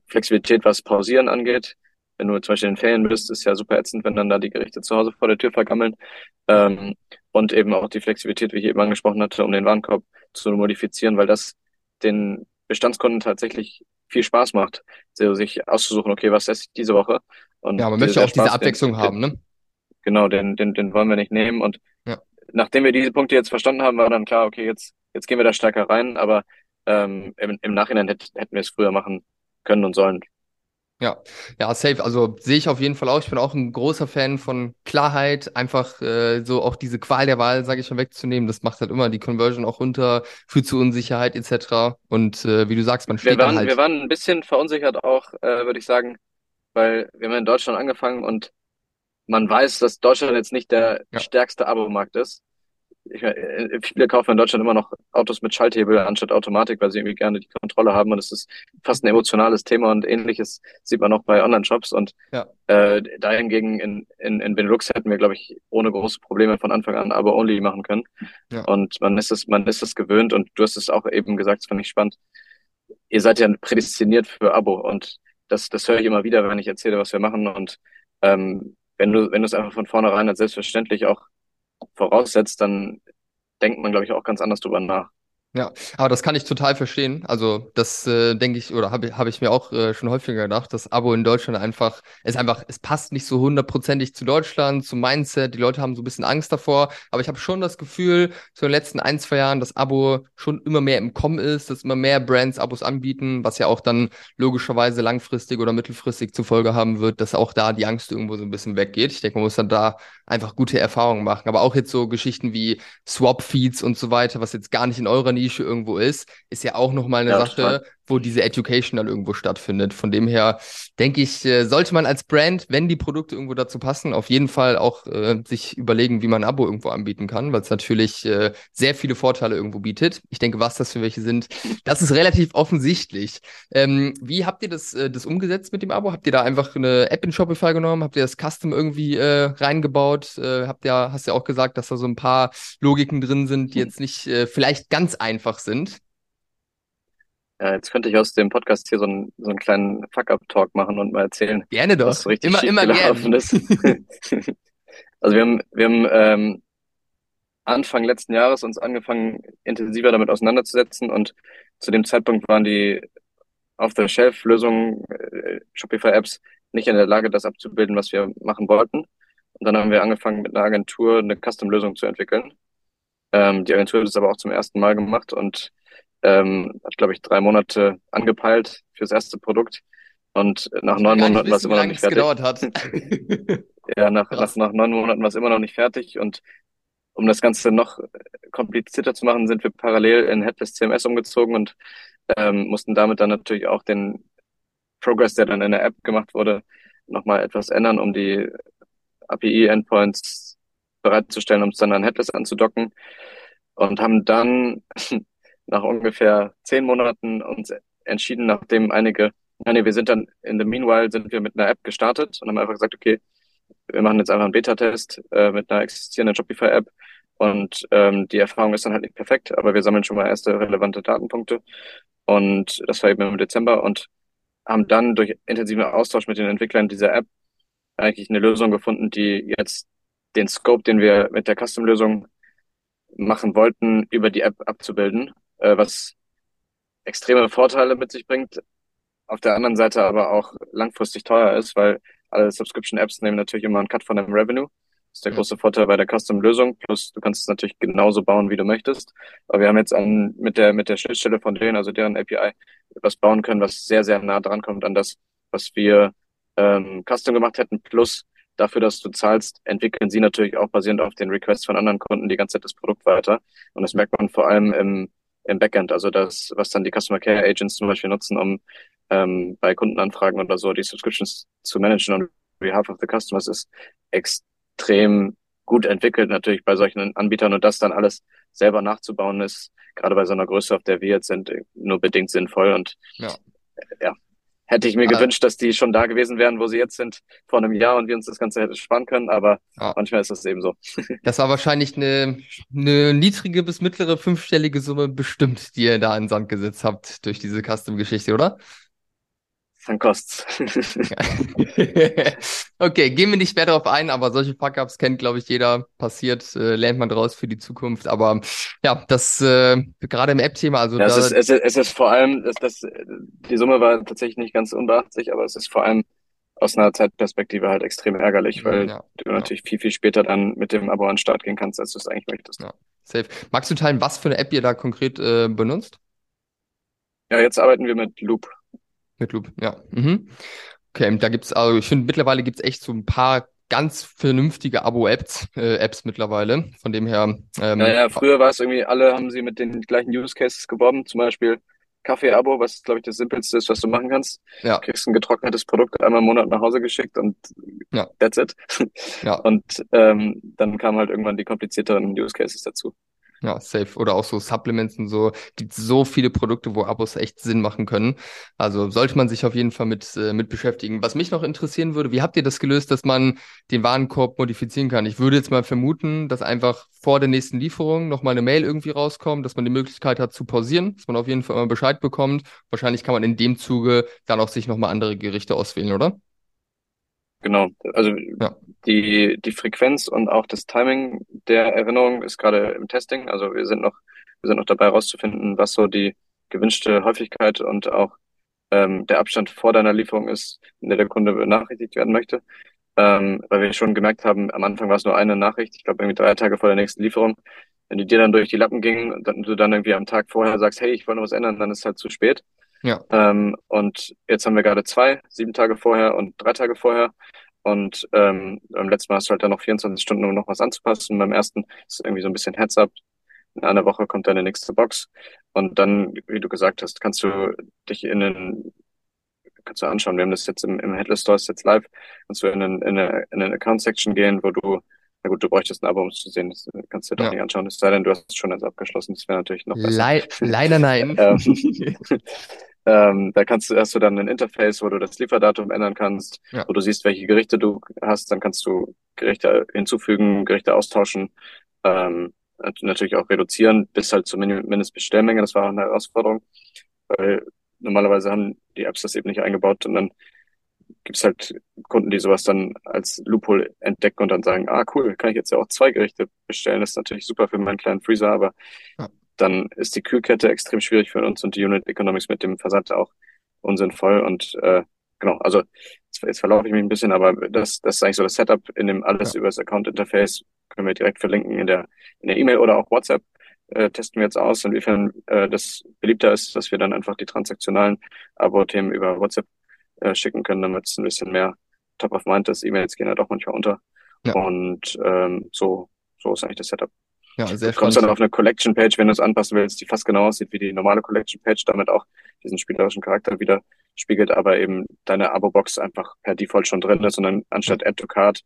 Flexibilität, was Pausieren angeht. Wenn du zum Beispiel in Ferien bist, ist ja super ätzend, wenn dann da die Gerichte zu Hause vor der Tür vergammeln. Ähm, und eben auch die Flexibilität, wie ich eben angesprochen hatte, um den Warenkorb zu modifizieren, weil das den Bestandskunden tatsächlich viel Spaß macht, so sich auszusuchen, okay, was esse ich diese Woche? Und ja, man möchte auch Spaß, diese Abwechslung den, haben, ne? Genau, den, den, den wollen wir nicht nehmen. Und ja. nachdem wir diese Punkte jetzt verstanden haben, war dann klar, okay, jetzt, jetzt gehen wir da stärker rein, aber ähm, im, im Nachhinein hätt, hätten wir es früher machen können und sollen. Ja, ja, safe. Also sehe ich auf jeden Fall auch. Ich bin auch ein großer Fan von Klarheit, einfach äh, so auch diese Qual der Wahl, sage ich schon, wegzunehmen. Das macht halt immer die Conversion auch runter, führt zu Unsicherheit etc. Und äh, wie du sagst, man steht wir waren, halt. Wir waren ein bisschen verunsichert auch, äh, würde ich sagen, weil wir haben in Deutschland angefangen und man weiß, dass Deutschland jetzt nicht der ja. stärkste Abo-Markt ist ich, äh, viele kaufen in Deutschland immer noch Autos mit Schalthebel anstatt Automatik, weil sie irgendwie gerne die Kontrolle haben und es ist fast ein emotionales Thema und ähnliches sieht man auch bei Online-Shops und ja. äh, dahingegen in, in, in Benelux hätten wir, glaube ich, ohne große Probleme von Anfang an Abo-Only machen können ja. und man ist es, man ist es gewöhnt und du hast es auch eben gesagt, das fand ich spannend, ihr seid ja prädestiniert für Abo und das, das höre ich immer wieder, wenn ich erzähle, was wir machen und ähm, wenn du, wenn du es einfach von vornherein als selbstverständlich auch voraussetzt, dann denkt man, glaube ich, auch ganz anders drüber nach. Ja, aber das kann ich total verstehen. Also das äh, denke ich oder habe hab ich mir auch äh, schon häufiger gedacht, das Abo in Deutschland einfach ist einfach, es passt nicht so hundertprozentig zu Deutschland, zum Mindset. Die Leute haben so ein bisschen Angst davor. Aber ich habe schon das Gefühl, so in den letzten ein zwei Jahren, dass Abo schon immer mehr im Kommen ist, dass immer mehr Brands Abos anbieten, was ja auch dann logischerweise langfristig oder mittelfristig zur Folge haben wird, dass auch da die Angst irgendwo so ein bisschen weggeht. Ich denke, man muss dann da einfach gute Erfahrungen machen. Aber auch jetzt so Geschichten wie Swap Feeds und so weiter, was jetzt gar nicht in eurer Nische irgendwo ist, ist ja auch nochmal eine ja, Sache, total. wo diese Education dann irgendwo stattfindet. Von dem her denke ich, äh, sollte man als Brand, wenn die Produkte irgendwo dazu passen, auf jeden Fall auch äh, sich überlegen, wie man ein Abo irgendwo anbieten kann, weil es natürlich äh, sehr viele Vorteile irgendwo bietet. Ich denke, was das für welche sind, das ist relativ offensichtlich. Ähm, wie habt ihr das, äh, das umgesetzt mit dem Abo? Habt ihr da einfach eine App in Shopify genommen? Habt ihr das Custom irgendwie äh, reingebaut? Äh, habt ihr, hast ja auch gesagt, dass da so ein paar Logiken drin sind, die jetzt nicht vielleicht ganz einfach sind. Ja, jetzt könnte ich aus dem Podcast hier so einen, so einen kleinen Fuck-Up-Talk machen und mal erzählen. Gerne doch. Was richtig immer, immer gerne. Ist. also wir haben, wir haben ähm, Anfang letzten Jahres uns angefangen, intensiver damit auseinanderzusetzen und zu dem Zeitpunkt waren die Off-the-Shelf-Lösungen, äh, Shopify-Apps, nicht in der Lage, das abzubilden, was wir machen wollten. Und dann haben wir angefangen mit einer Agentur eine Custom-Lösung zu entwickeln. Ähm, die Agentur hat es aber auch zum ersten Mal gemacht und ähm, hat, glaube ich, drei Monate angepeilt fürs erste Produkt. Und nach neun Monaten war es immer noch nicht fertig. gedauert hat. ja, nach, nach, nach neun Monaten war es immer noch nicht fertig. Und um das Ganze noch komplizierter zu machen, sind wir parallel in Headless CMS umgezogen und ähm, mussten damit dann natürlich auch den Progress, der dann in der App gemacht wurde, nochmal etwas ändern, um die API-Endpoints bereitzustellen, um es dann an Headless anzudocken. Und haben dann nach ungefähr zehn Monaten uns entschieden, nachdem einige, nee, wir sind dann in the meanwhile sind wir mit einer App gestartet und haben einfach gesagt, okay, wir machen jetzt einfach einen Beta-Test äh, mit einer existierenden Shopify-App und ähm, die Erfahrung ist dann halt nicht perfekt, aber wir sammeln schon mal erste relevante Datenpunkte und das war eben im Dezember und haben dann durch intensiven Austausch mit den Entwicklern dieser App eigentlich eine Lösung gefunden, die jetzt den Scope, den wir mit der Custom-Lösung machen wollten, über die App abzubilden, äh, was extreme Vorteile mit sich bringt, auf der anderen Seite aber auch langfristig teuer ist, weil alle Subscription-Apps nehmen natürlich immer einen Cut von dem Revenue. Das ist der große Vorteil bei der Custom-Lösung. Plus, du kannst es natürlich genauso bauen, wie du möchtest. Aber wir haben jetzt an, mit der, mit der Schnittstelle von denen, also deren API, etwas bauen können, was sehr, sehr nah dran kommt an das, was wir ähm, Custom gemacht hätten. Plus, dafür, dass du zahlst, entwickeln sie natürlich auch basierend auf den Requests von anderen Kunden die ganze Zeit das Produkt weiter. Und das merkt man vor allem im, im Backend, also das, was dann die Customer Care Agents zum Beispiel nutzen, um ähm, bei Kundenanfragen oder so die Subscriptions zu managen on behalf of the customers ist extrem gut entwickelt natürlich bei solchen Anbietern. Und das dann alles selber nachzubauen ist, gerade bei so einer Größe, auf der wir jetzt sind, nur bedingt sinnvoll und ja, ja hätte ich mir aber, gewünscht, dass die schon da gewesen wären, wo sie jetzt sind, vor einem Jahr und wir uns das Ganze hätten sparen können, aber ja. manchmal ist das eben so. Das war wahrscheinlich eine, eine niedrige bis mittlere fünfstellige Summe bestimmt, die ihr da in Sand gesetzt habt durch diese Custom-Geschichte, oder? Dann kostet's. okay, gehen wir nicht mehr darauf ein, aber solche Fuck-Ups kennt, glaube ich, jeder. Passiert, äh, lernt man draus für die Zukunft. Aber ja, das äh, gerade im App-Thema, also ja, es, ist, es, ist, es ist vor allem, das, das, die Summe war tatsächlich nicht ganz unbeachtlich, aber es ist vor allem aus einer Zeitperspektive halt extrem ärgerlich, weil ja, du ja. natürlich viel, viel später dann mit dem Abo an den Start gehen kannst, als du es eigentlich möchtest. Ja, safe. Magst du teilen, was für eine App ihr da konkret äh, benutzt? Ja, jetzt arbeiten wir mit Loop. Mit Loop, ja. Mhm. Okay, da gibt's, also ich finde, mittlerweile gibt's echt so ein paar ganz vernünftige Abo-Apps äh, Apps mittlerweile. Von dem her. Ähm, naja, früher war es irgendwie, alle haben sie mit den gleichen Use Cases geworben, zum Beispiel Kaffee-Abo, was glaube ich das Simpelste ist, was du machen kannst. Ja. Du kriegst ein getrocknetes Produkt einmal im Monat nach Hause geschickt und ja. that's it. Ja. Und ähm, dann kamen halt irgendwann die komplizierteren Use Cases dazu. Ja, safe. Oder auch so Supplements und so. Gibt so viele Produkte, wo Abos echt Sinn machen können. Also sollte man sich auf jeden Fall mit, äh, mit beschäftigen. Was mich noch interessieren würde, wie habt ihr das gelöst, dass man den Warenkorb modifizieren kann? Ich würde jetzt mal vermuten, dass einfach vor der nächsten Lieferung nochmal eine Mail irgendwie rauskommt, dass man die Möglichkeit hat zu pausieren, dass man auf jeden Fall immer Bescheid bekommt. Wahrscheinlich kann man in dem Zuge dann auch sich nochmal andere Gerichte auswählen, oder? Genau, also ja. Die, die Frequenz und auch das Timing der Erinnerung ist gerade im Testing. Also wir sind noch, wir sind noch dabei herauszufinden, was so die gewünschte Häufigkeit und auch ähm, der Abstand vor deiner Lieferung ist, in der der Kunde benachrichtigt werden möchte. Ähm, weil wir schon gemerkt haben, am Anfang war es nur eine Nachricht, ich glaube irgendwie drei Tage vor der nächsten Lieferung. Wenn die dir dann durch die Lappen ging und du dann irgendwie am Tag vorher sagst, hey, ich wollte noch was ändern, dann ist es halt zu spät. Ja. Ähm, und jetzt haben wir gerade zwei, sieben Tage vorher und drei Tage vorher. Und ähm, beim letzten Mal hast du halt dann noch 24 Stunden, um noch was anzupassen. Beim ersten ist irgendwie so ein bisschen Heads-up. In einer Woche kommt deine nächste Box. Und dann, wie du gesagt hast, kannst du dich in den, kannst du anschauen. Wir haben das jetzt im, im Headless Store ist jetzt live. Kannst du in, einen, in eine, in eine Account-Section gehen, wo du na gut, du bräuchtest ein Abo, um es zu sehen. Das kannst du dir doch ja. nicht anschauen. Es sei denn, du hast es schon als abgeschlossen. Das wäre natürlich noch besser. Le leider nein. ähm, da kannst du, hast du dann ein Interface, wo du das Lieferdatum ändern kannst, ja. wo du siehst, welche Gerichte du hast. Dann kannst du Gerichte hinzufügen, Gerichte austauschen, ähm, natürlich auch reduzieren bis halt zur Mindestbestellmenge. Das war auch eine Herausforderung, weil normalerweise haben die Apps das eben nicht eingebaut und dann gibt es halt Kunden, die sowas dann als Loophole entdecken und dann sagen, ah cool, kann ich jetzt ja auch zwei Gerichte bestellen. Das ist natürlich super für meinen kleinen Freezer, aber ja. Dann ist die Kühlkette extrem schwierig für uns und die Unit Economics mit dem Versand auch unsinnvoll. Und äh, genau, also jetzt, jetzt verlaufe ich mich ein bisschen, aber das, das ist eigentlich so das Setup, in dem alles ja. über das Account-Interface können wir direkt verlinken in der in der E-Mail oder auch WhatsApp. Äh, testen wir jetzt aus, inwiefern äh, das beliebter ist, dass wir dann einfach die transaktionalen Abo-Themen über WhatsApp äh, schicken können, damit es ein bisschen mehr top of mind ist. E-Mails gehen ja doch manchmal unter. Ja. Und ähm, so, so ist eigentlich das Setup. Ja, sehr du kommst dann auf eine Collection-Page, wenn du es anpassen willst, die fast genau aussieht wie die normale Collection-Page, damit auch diesen spielerischen Charakter wieder spiegelt, aber eben deine Abo-Box einfach per Default schon drin ist, sondern anstatt Add to Card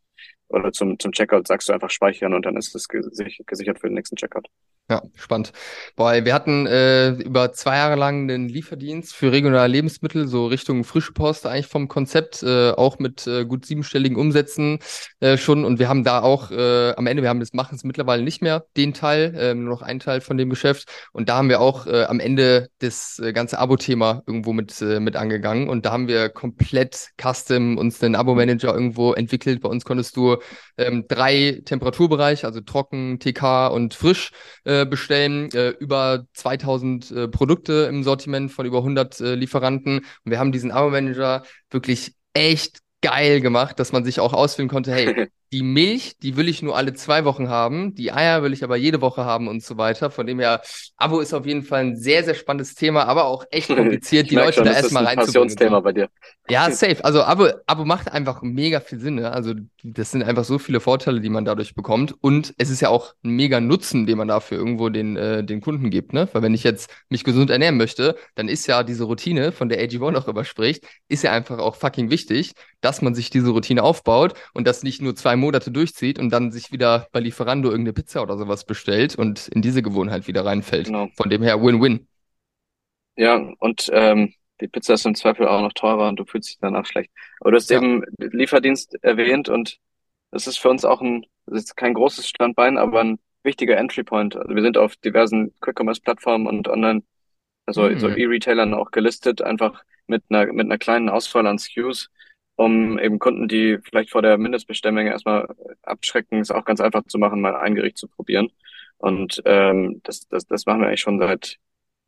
oder zum, zum Checkout sagst du einfach speichern und dann ist es gesichert für den nächsten Checkout. Ja, spannend. Boah, wir hatten äh, über zwei Jahre lang den Lieferdienst für regionale Lebensmittel, so Richtung frische Post eigentlich vom Konzept, äh, auch mit äh, gut siebenstelligen Umsätzen äh, schon. Und wir haben da auch äh, am Ende, wir haben das machen es mittlerweile nicht mehr, den Teil, äh, nur noch einen Teil von dem Geschäft. Und da haben wir auch äh, am Ende das äh, ganze Abo-Thema irgendwo mit, äh, mit angegangen. Und da haben wir komplett custom uns den Abo-Manager irgendwo entwickelt. Bei uns konntest du ähm, drei Temperaturbereiche, also trocken, TK und frisch, äh, bestellen. Äh, über 2000 äh, Produkte im Sortiment von über 100 äh, Lieferanten. Und wir haben diesen Abo-Manager wirklich echt geil gemacht, dass man sich auch auswählen konnte, hey, die Milch, die will ich nur alle zwei Wochen haben, die Eier will ich aber jede Woche haben und so weiter. Von dem her, Abo ist auf jeden Fall ein sehr, sehr spannendes Thema, aber auch echt kompliziert, die Leute schon, da erstmal reinzubringen. Passionsthema bei dir. Ja, safe. Also Abo, Abo macht einfach mega viel Sinn. Ne? Also das sind einfach so viele Vorteile, die man dadurch bekommt. Und es ist ja auch ein mega Nutzen, den man dafür irgendwo den, äh, den Kunden gibt. Ne? Weil wenn ich jetzt mich gesund ernähren möchte, dann ist ja diese Routine, von der AG1 auch immer spricht, ist ja einfach auch fucking wichtig, dass man sich diese Routine aufbaut und das nicht nur zwei Monate durchzieht und dann sich wieder bei Lieferando irgendeine Pizza oder sowas bestellt und in diese Gewohnheit wieder reinfällt. Genau. Von dem her Win-Win. Ja, und ähm, die Pizza ist im Zweifel auch noch teurer und du fühlst dich danach schlecht. Aber du hast ja. eben Lieferdienst erwähnt und das ist für uns auch ein, das ist kein großes Standbein, aber ein wichtiger Entry Point. Also wir sind auf diversen Quick-Commerce-Plattformen und online, also mhm. so E-Retailern auch gelistet, einfach mit einer, mit einer kleinen Auswahl an SKUs um eben Kunden, die vielleicht vor der Mindestbestellmenge erstmal abschrecken, es auch ganz einfach zu machen, mal ein Gericht zu probieren. Und ähm, das, das, das machen wir eigentlich schon seit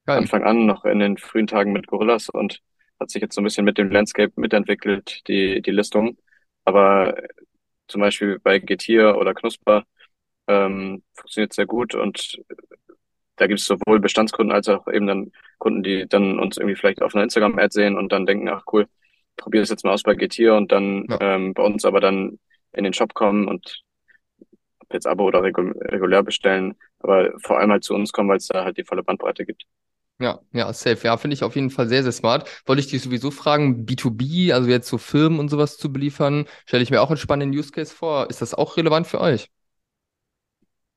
Geil. Anfang an, noch in den frühen Tagen mit Gorillas und hat sich jetzt so ein bisschen mit dem Landscape mitentwickelt, die, die Listung. Aber zum Beispiel bei Getir oder Knusper ähm, funktioniert sehr gut und da gibt es sowohl Bestandskunden als auch eben dann Kunden, die dann uns irgendwie vielleicht auf einer Instagram-Ad sehen und dann denken, ach cool, probiere es jetzt mal aus bei Getir und dann ja. ähm, bei uns aber dann in den Shop kommen und jetzt Abo oder regulär bestellen, aber vor allem halt zu uns kommen, weil es da halt die volle Bandbreite gibt. Ja, ja, safe. Ja, finde ich auf jeden Fall sehr, sehr smart. Wollte ich dich sowieso fragen, B2B, also jetzt so Firmen und sowas zu beliefern, stelle ich mir auch einen spannenden Use Case vor. Ist das auch relevant für euch?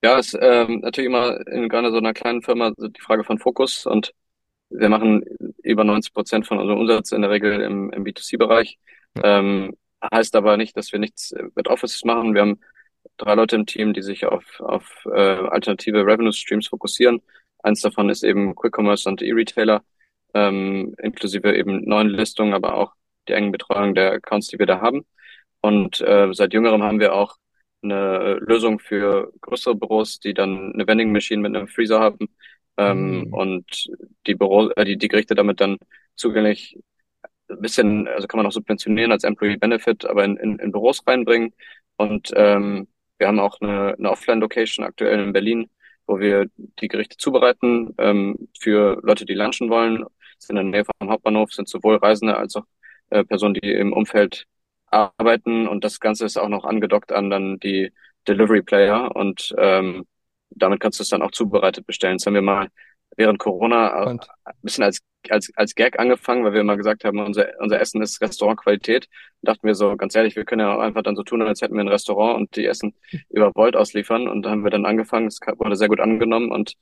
Ja, ist ähm, natürlich immer in gerade so einer kleinen Firma die Frage von Fokus und wir machen über 90 Prozent von unserem Umsatz in der Regel im, im B2C-Bereich. Ja. Ähm, heißt aber nicht, dass wir nichts mit Offices machen. Wir haben drei Leute im Team, die sich auf, auf äh, alternative Revenue Streams fokussieren. Eins davon ist eben Quick Commerce und E-Retailer, ähm, inklusive eben neuen Listungen, aber auch die engen Betreuung der Accounts, die wir da haben. Und äh, seit jüngerem haben wir auch eine Lösung für größere Büros, die dann eine Vending Machine mit einem Freezer haben, ähm, mhm. und die, Büro, äh, die, die Gerichte damit dann zugänglich ein bisschen, also kann man auch subventionieren als Employee Benefit, aber in, in, in Büros reinbringen. Und ähm, wir haben auch eine, eine Offline-Location aktuell in Berlin, wo wir die Gerichte zubereiten ähm, für Leute, die lunchen wollen. Sind in der Nähe vom Hauptbahnhof, sind sowohl Reisende als auch äh, Personen, die im Umfeld arbeiten. Und das Ganze ist auch noch angedockt an dann die Delivery Player. Und ähm, damit kannst du es dann auch zubereitet bestellen. Das haben wir mal während Corona ein bisschen als, als, als Gag angefangen, weil wir immer gesagt haben, unser, unser Essen ist Restaurantqualität. Und dachten wir so, ganz ehrlich, wir können ja auch einfach dann so tun, als hätten wir ein Restaurant und die Essen über Volt ausliefern. Und da haben wir dann angefangen, es wurde sehr gut angenommen und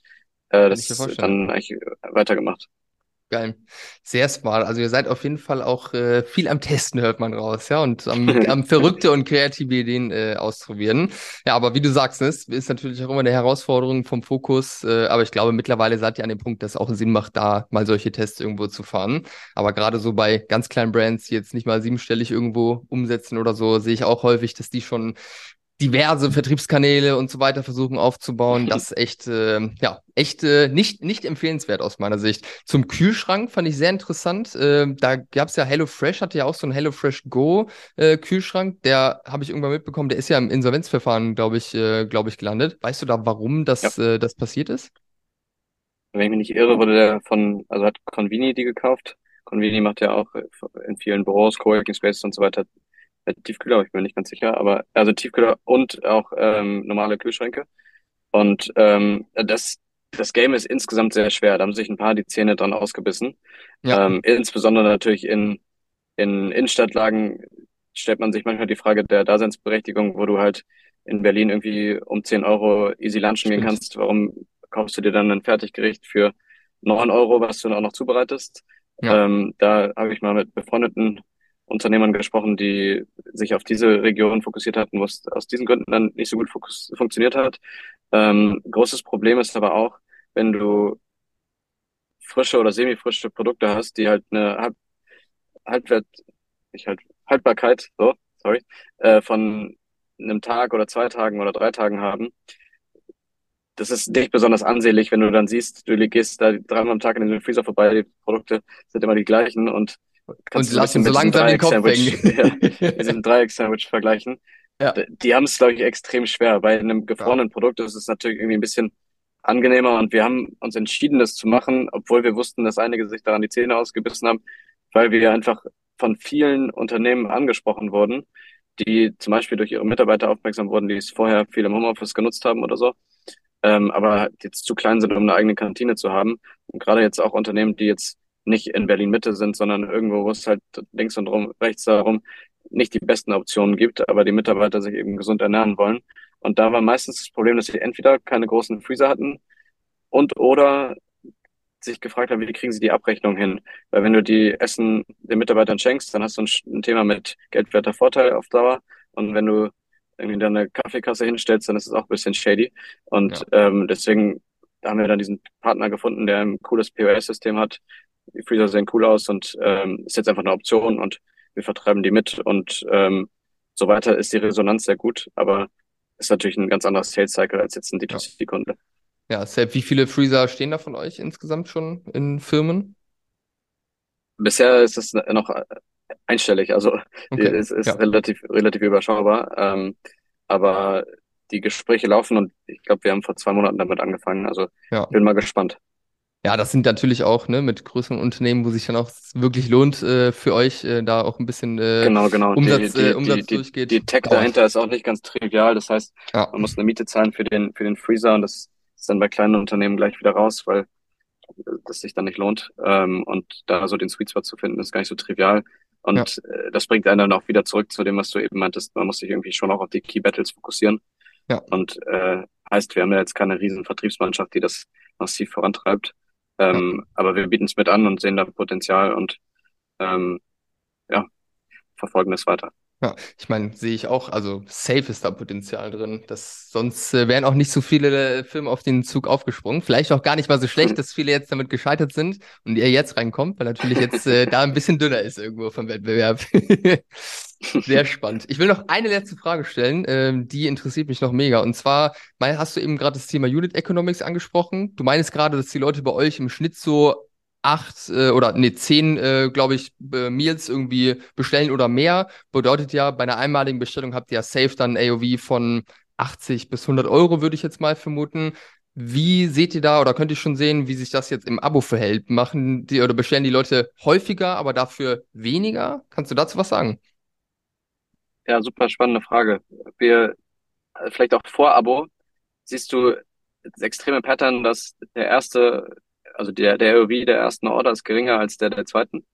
äh, das dann eigentlich weitergemacht. Geil. Sehr smart. Also ihr seid auf jeden Fall auch äh, viel am Testen, hört man raus, ja, und am, am verrückte und kreative Ideen äh, ausprobieren. Ja, aber wie du sagst, ist, ist natürlich auch immer eine Herausforderung vom Fokus. Äh, aber ich glaube, mittlerweile seid ihr an dem Punkt, dass es auch Sinn macht, da mal solche Tests irgendwo zu fahren. Aber gerade so bei ganz kleinen Brands, die jetzt nicht mal siebenstellig irgendwo umsetzen oder so, sehe ich auch häufig, dass die schon diverse Vertriebskanäle und so weiter versuchen aufzubauen. Das ist echt, äh, ja, echt äh, nicht, nicht empfehlenswert aus meiner Sicht. Zum Kühlschrank fand ich sehr interessant. Äh, da gab's ja HelloFresh, hatte ja auch so einen HelloFresh Go äh, Kühlschrank. Der habe ich irgendwann mitbekommen, der ist ja im Insolvenzverfahren, glaube ich, äh, glaube ich, gelandet. Weißt du da, warum das, ja. äh, das passiert ist? Wenn ich mich nicht irre, wurde der von, also hat Convini die gekauft. Convini macht ja auch in vielen Büros, Coworking Spaces und so weiter Tiefkühler, aber ich bin mir nicht ganz sicher, aber also Tiefkühler und auch ähm, normale Kühlschränke. Und ähm, das, das Game ist insgesamt sehr schwer. Da haben sich ein paar die Zähne dran ausgebissen. Ja. Ähm, insbesondere natürlich in, in Innenstadtlagen stellt man sich manchmal die Frage der Daseinsberechtigung, wo du halt in Berlin irgendwie um 10 Euro easy lunchen gehen kannst. Warum kaufst du dir dann ein Fertiggericht für 9 Euro, was du dann auch noch zubereitest? Ja. Ähm, da habe ich mal mit befreundeten Unternehmern gesprochen, die sich auf diese Region fokussiert hatten, wo es aus diesen Gründen dann nicht so gut funktioniert hat. Ähm, großes Problem ist aber auch, wenn du frische oder semi-frische Produkte hast, die halt eine Halb Halbwert, nicht halt Haltbarkeit, so, sorry, äh, von einem Tag oder zwei Tagen oder drei Tagen haben. Das ist nicht besonders ansehlich, wenn du dann siehst, du gehst da dreimal am Tag in den Freezer vorbei, die Produkte sind immer die gleichen und und lassen so langsam den Kopf hängen. ja, mit diesem Dreieck-Sandwich vergleichen. Ja. Die haben es, glaube ich, extrem schwer. Bei einem gefrorenen ja. Produkt ist es natürlich irgendwie ein bisschen angenehmer und wir haben uns entschieden, das zu machen, obwohl wir wussten, dass einige sich daran die Zähne ausgebissen haben, weil wir einfach von vielen Unternehmen angesprochen wurden, die zum Beispiel durch ihre Mitarbeiter aufmerksam wurden, die es vorher viel im Homeoffice genutzt haben oder so, ähm, aber jetzt zu klein sind, um eine eigene Kantine zu haben. Und gerade jetzt auch Unternehmen, die jetzt nicht in Berlin Mitte sind, sondern irgendwo, wo es halt links und rum, rechts darum nicht die besten Optionen gibt, aber die Mitarbeiter sich eben gesund ernähren wollen. Und da war meistens das Problem, dass sie entweder keine großen Freezer hatten und oder sich gefragt haben, wie kriegen sie die Abrechnung hin? Weil wenn du die Essen den Mitarbeitern schenkst, dann hast du ein, Thema mit geldwerter Vorteil auf Dauer. Und wenn du irgendwie dann eine Kaffeekasse hinstellst, dann ist es auch ein bisschen shady. Und ja. ähm, deswegen haben wir dann diesen Partner gefunden, der ein cooles POS-System hat, die Freezer sehen cool aus und ähm, ist jetzt einfach eine Option und wir vertreiben die mit und ähm, so weiter ist die Resonanz sehr gut, aber ist natürlich ein ganz anderes Sales Cycle als jetzt ein D2C-Kunde. Ja, Sepp, wie viele Freezer stehen da von euch insgesamt schon in Firmen? Bisher ist es noch einstellig, also okay. es ist ja. relativ, relativ überschaubar. Ähm, aber die Gespräche laufen und ich glaube, wir haben vor zwei Monaten damit angefangen. Also ja. bin mal gespannt. Ja, das sind natürlich auch ne, mit größeren Unternehmen, wo sich dann auch wirklich lohnt äh, für euch, äh, da auch ein bisschen äh, genau, genau. Umsatz, die, die, äh, Umsatz die, durchgeht. Die Tech dahinter ist auch nicht ganz trivial. Das heißt, ja. man muss eine Miete zahlen für den, für den Freezer und das ist dann bei kleinen Unternehmen gleich wieder raus, weil das sich dann nicht lohnt. Ähm, und da so den Sweet Spot zu finden, ist gar nicht so trivial. Und ja. äh, das bringt einen dann auch wieder zurück zu dem, was du eben meintest. Man muss sich irgendwie schon auch auf die Key Battles fokussieren. Ja. Und äh, heißt, wir haben ja jetzt keine riesen Vertriebsmannschaft, die das massiv vorantreibt. Ähm. Aber wir bieten es mit an und sehen da Potenzial und ähm, ja, verfolgen es weiter. Ja, ich meine, sehe ich auch, also safe ist da Potenzial drin. Das, sonst äh, wären auch nicht so viele äh, Filme auf den Zug aufgesprungen. Vielleicht auch gar nicht mal so schlecht, dass viele jetzt damit gescheitert sind und ihr jetzt reinkommt, weil natürlich jetzt äh, da ein bisschen dünner ist irgendwo vom Wettbewerb. Sehr spannend. Ich will noch eine letzte Frage stellen, ähm, die interessiert mich noch mega. Und zwar, mein, hast du eben gerade das Thema Unit Economics angesprochen. Du meinst gerade, dass die Leute bei euch im Schnitt so acht äh, oder nee, zehn, äh, glaube ich, äh, Meals irgendwie bestellen oder mehr. Bedeutet ja, bei einer einmaligen Bestellung habt ihr ja safe dann AOV von 80 bis 100 Euro, würde ich jetzt mal vermuten. Wie seht ihr da oder könnt ihr schon sehen, wie sich das jetzt im Abo verhält? Machen die oder bestellen die Leute häufiger, aber dafür weniger? Kannst du dazu was sagen? Ja, super spannende Frage. Wir, äh, vielleicht auch vor Abo, siehst du das extreme Pattern, dass der erste also der, der AOV der ersten Order ist geringer als der der zweiten.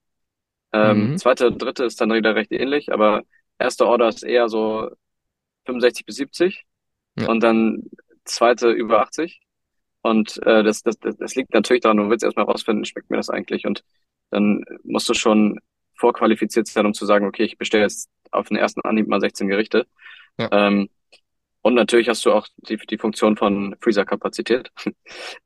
Ähm, mhm. Zweite und dritte ist dann wieder recht ähnlich, aber erste Order ist eher so 65 bis 70 ja. und dann zweite über 80. Und äh, das, das, das, das liegt natürlich daran, du willst erstmal rausfinden, schmeckt mir das eigentlich. Und dann musst du schon vorqualifiziert sein, um zu sagen, okay, ich bestelle jetzt auf den ersten Anhieb mal 16 Gerichte. Ja. Ähm, und natürlich hast du auch die, die Funktion von Freezer-Kapazität.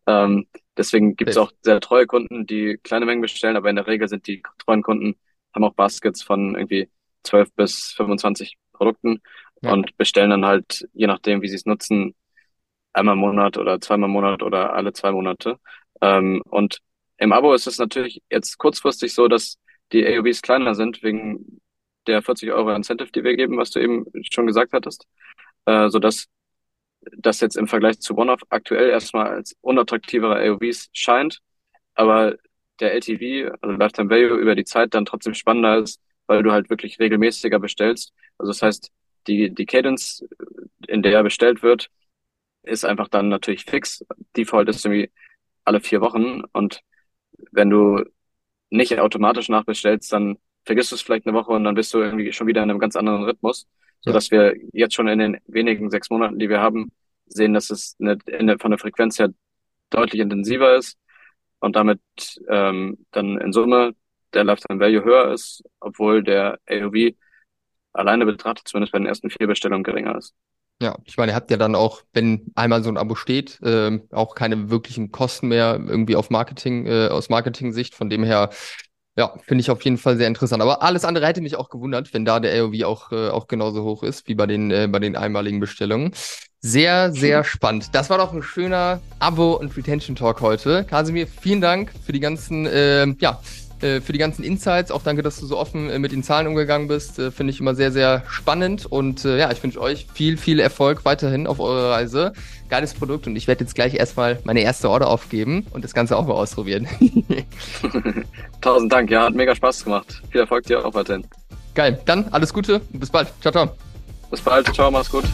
ähm, deswegen gibt es auch sehr treue Kunden, die kleine Mengen bestellen, aber in der Regel sind die treuen Kunden, haben auch Baskets von irgendwie 12 bis 25 Produkten ja. und bestellen dann halt, je nachdem, wie sie es nutzen, einmal im Monat oder zweimal im Monat oder alle zwei Monate. Ähm, und im Abo ist es natürlich jetzt kurzfristig so, dass die AOVs kleiner sind wegen der 40 Euro Incentive, die wir geben, was du eben schon gesagt hattest, äh, so dass das jetzt im Vergleich zu One-Off aktuell erstmal als unattraktivere AOVs scheint, aber der LTV, also Lifetime Value über die Zeit dann trotzdem spannender ist, weil du halt wirklich regelmäßiger bestellst. Also das heißt, die, die Cadence, in der bestellt wird, ist einfach dann natürlich fix. Default ist irgendwie alle vier Wochen und wenn du nicht automatisch nachbestellst, dann vergisst du es vielleicht eine Woche und dann bist du irgendwie schon wieder in einem ganz anderen Rhythmus, so dass wir jetzt schon in den wenigen sechs Monaten, die wir haben, sehen, dass es eine, eine, von der Frequenz her deutlich intensiver ist und damit ähm, dann in Summe der Lifetime Value höher ist, obwohl der AOV alleine betrachtet, zumindest bei den ersten vier Bestellungen, geringer ist. Ja, ich meine, ihr habt ja dann auch, wenn einmal so ein Abo steht, äh, auch keine wirklichen Kosten mehr irgendwie auf Marketing, äh, aus Marketing-Sicht. Von dem her, ja, finde ich auf jeden Fall sehr interessant. Aber alles andere hätte mich auch gewundert, wenn da der AOV auch, äh, auch genauso hoch ist wie bei den, äh, bei den einmaligen Bestellungen. Sehr, sehr spannend. Das war doch ein schöner Abo- und Retention-Talk heute. Kasimir, vielen Dank für die ganzen, äh, ja, äh, für die ganzen Insights. Auch danke, dass du so offen äh, mit den Zahlen umgegangen bist. Äh, finde ich immer sehr, sehr spannend. Und ja, ich wünsche euch viel, viel Erfolg weiterhin auf eurer Reise. Geiles Produkt und ich werde jetzt gleich erstmal meine erste Order aufgeben und das Ganze auch mal ausprobieren. Tausend Dank, ja, hat mega Spaß gemacht. Viel Erfolg dir auch weiterhin. Geil, dann alles Gute und bis bald. Ciao, ciao. Bis bald, ciao, mach's gut.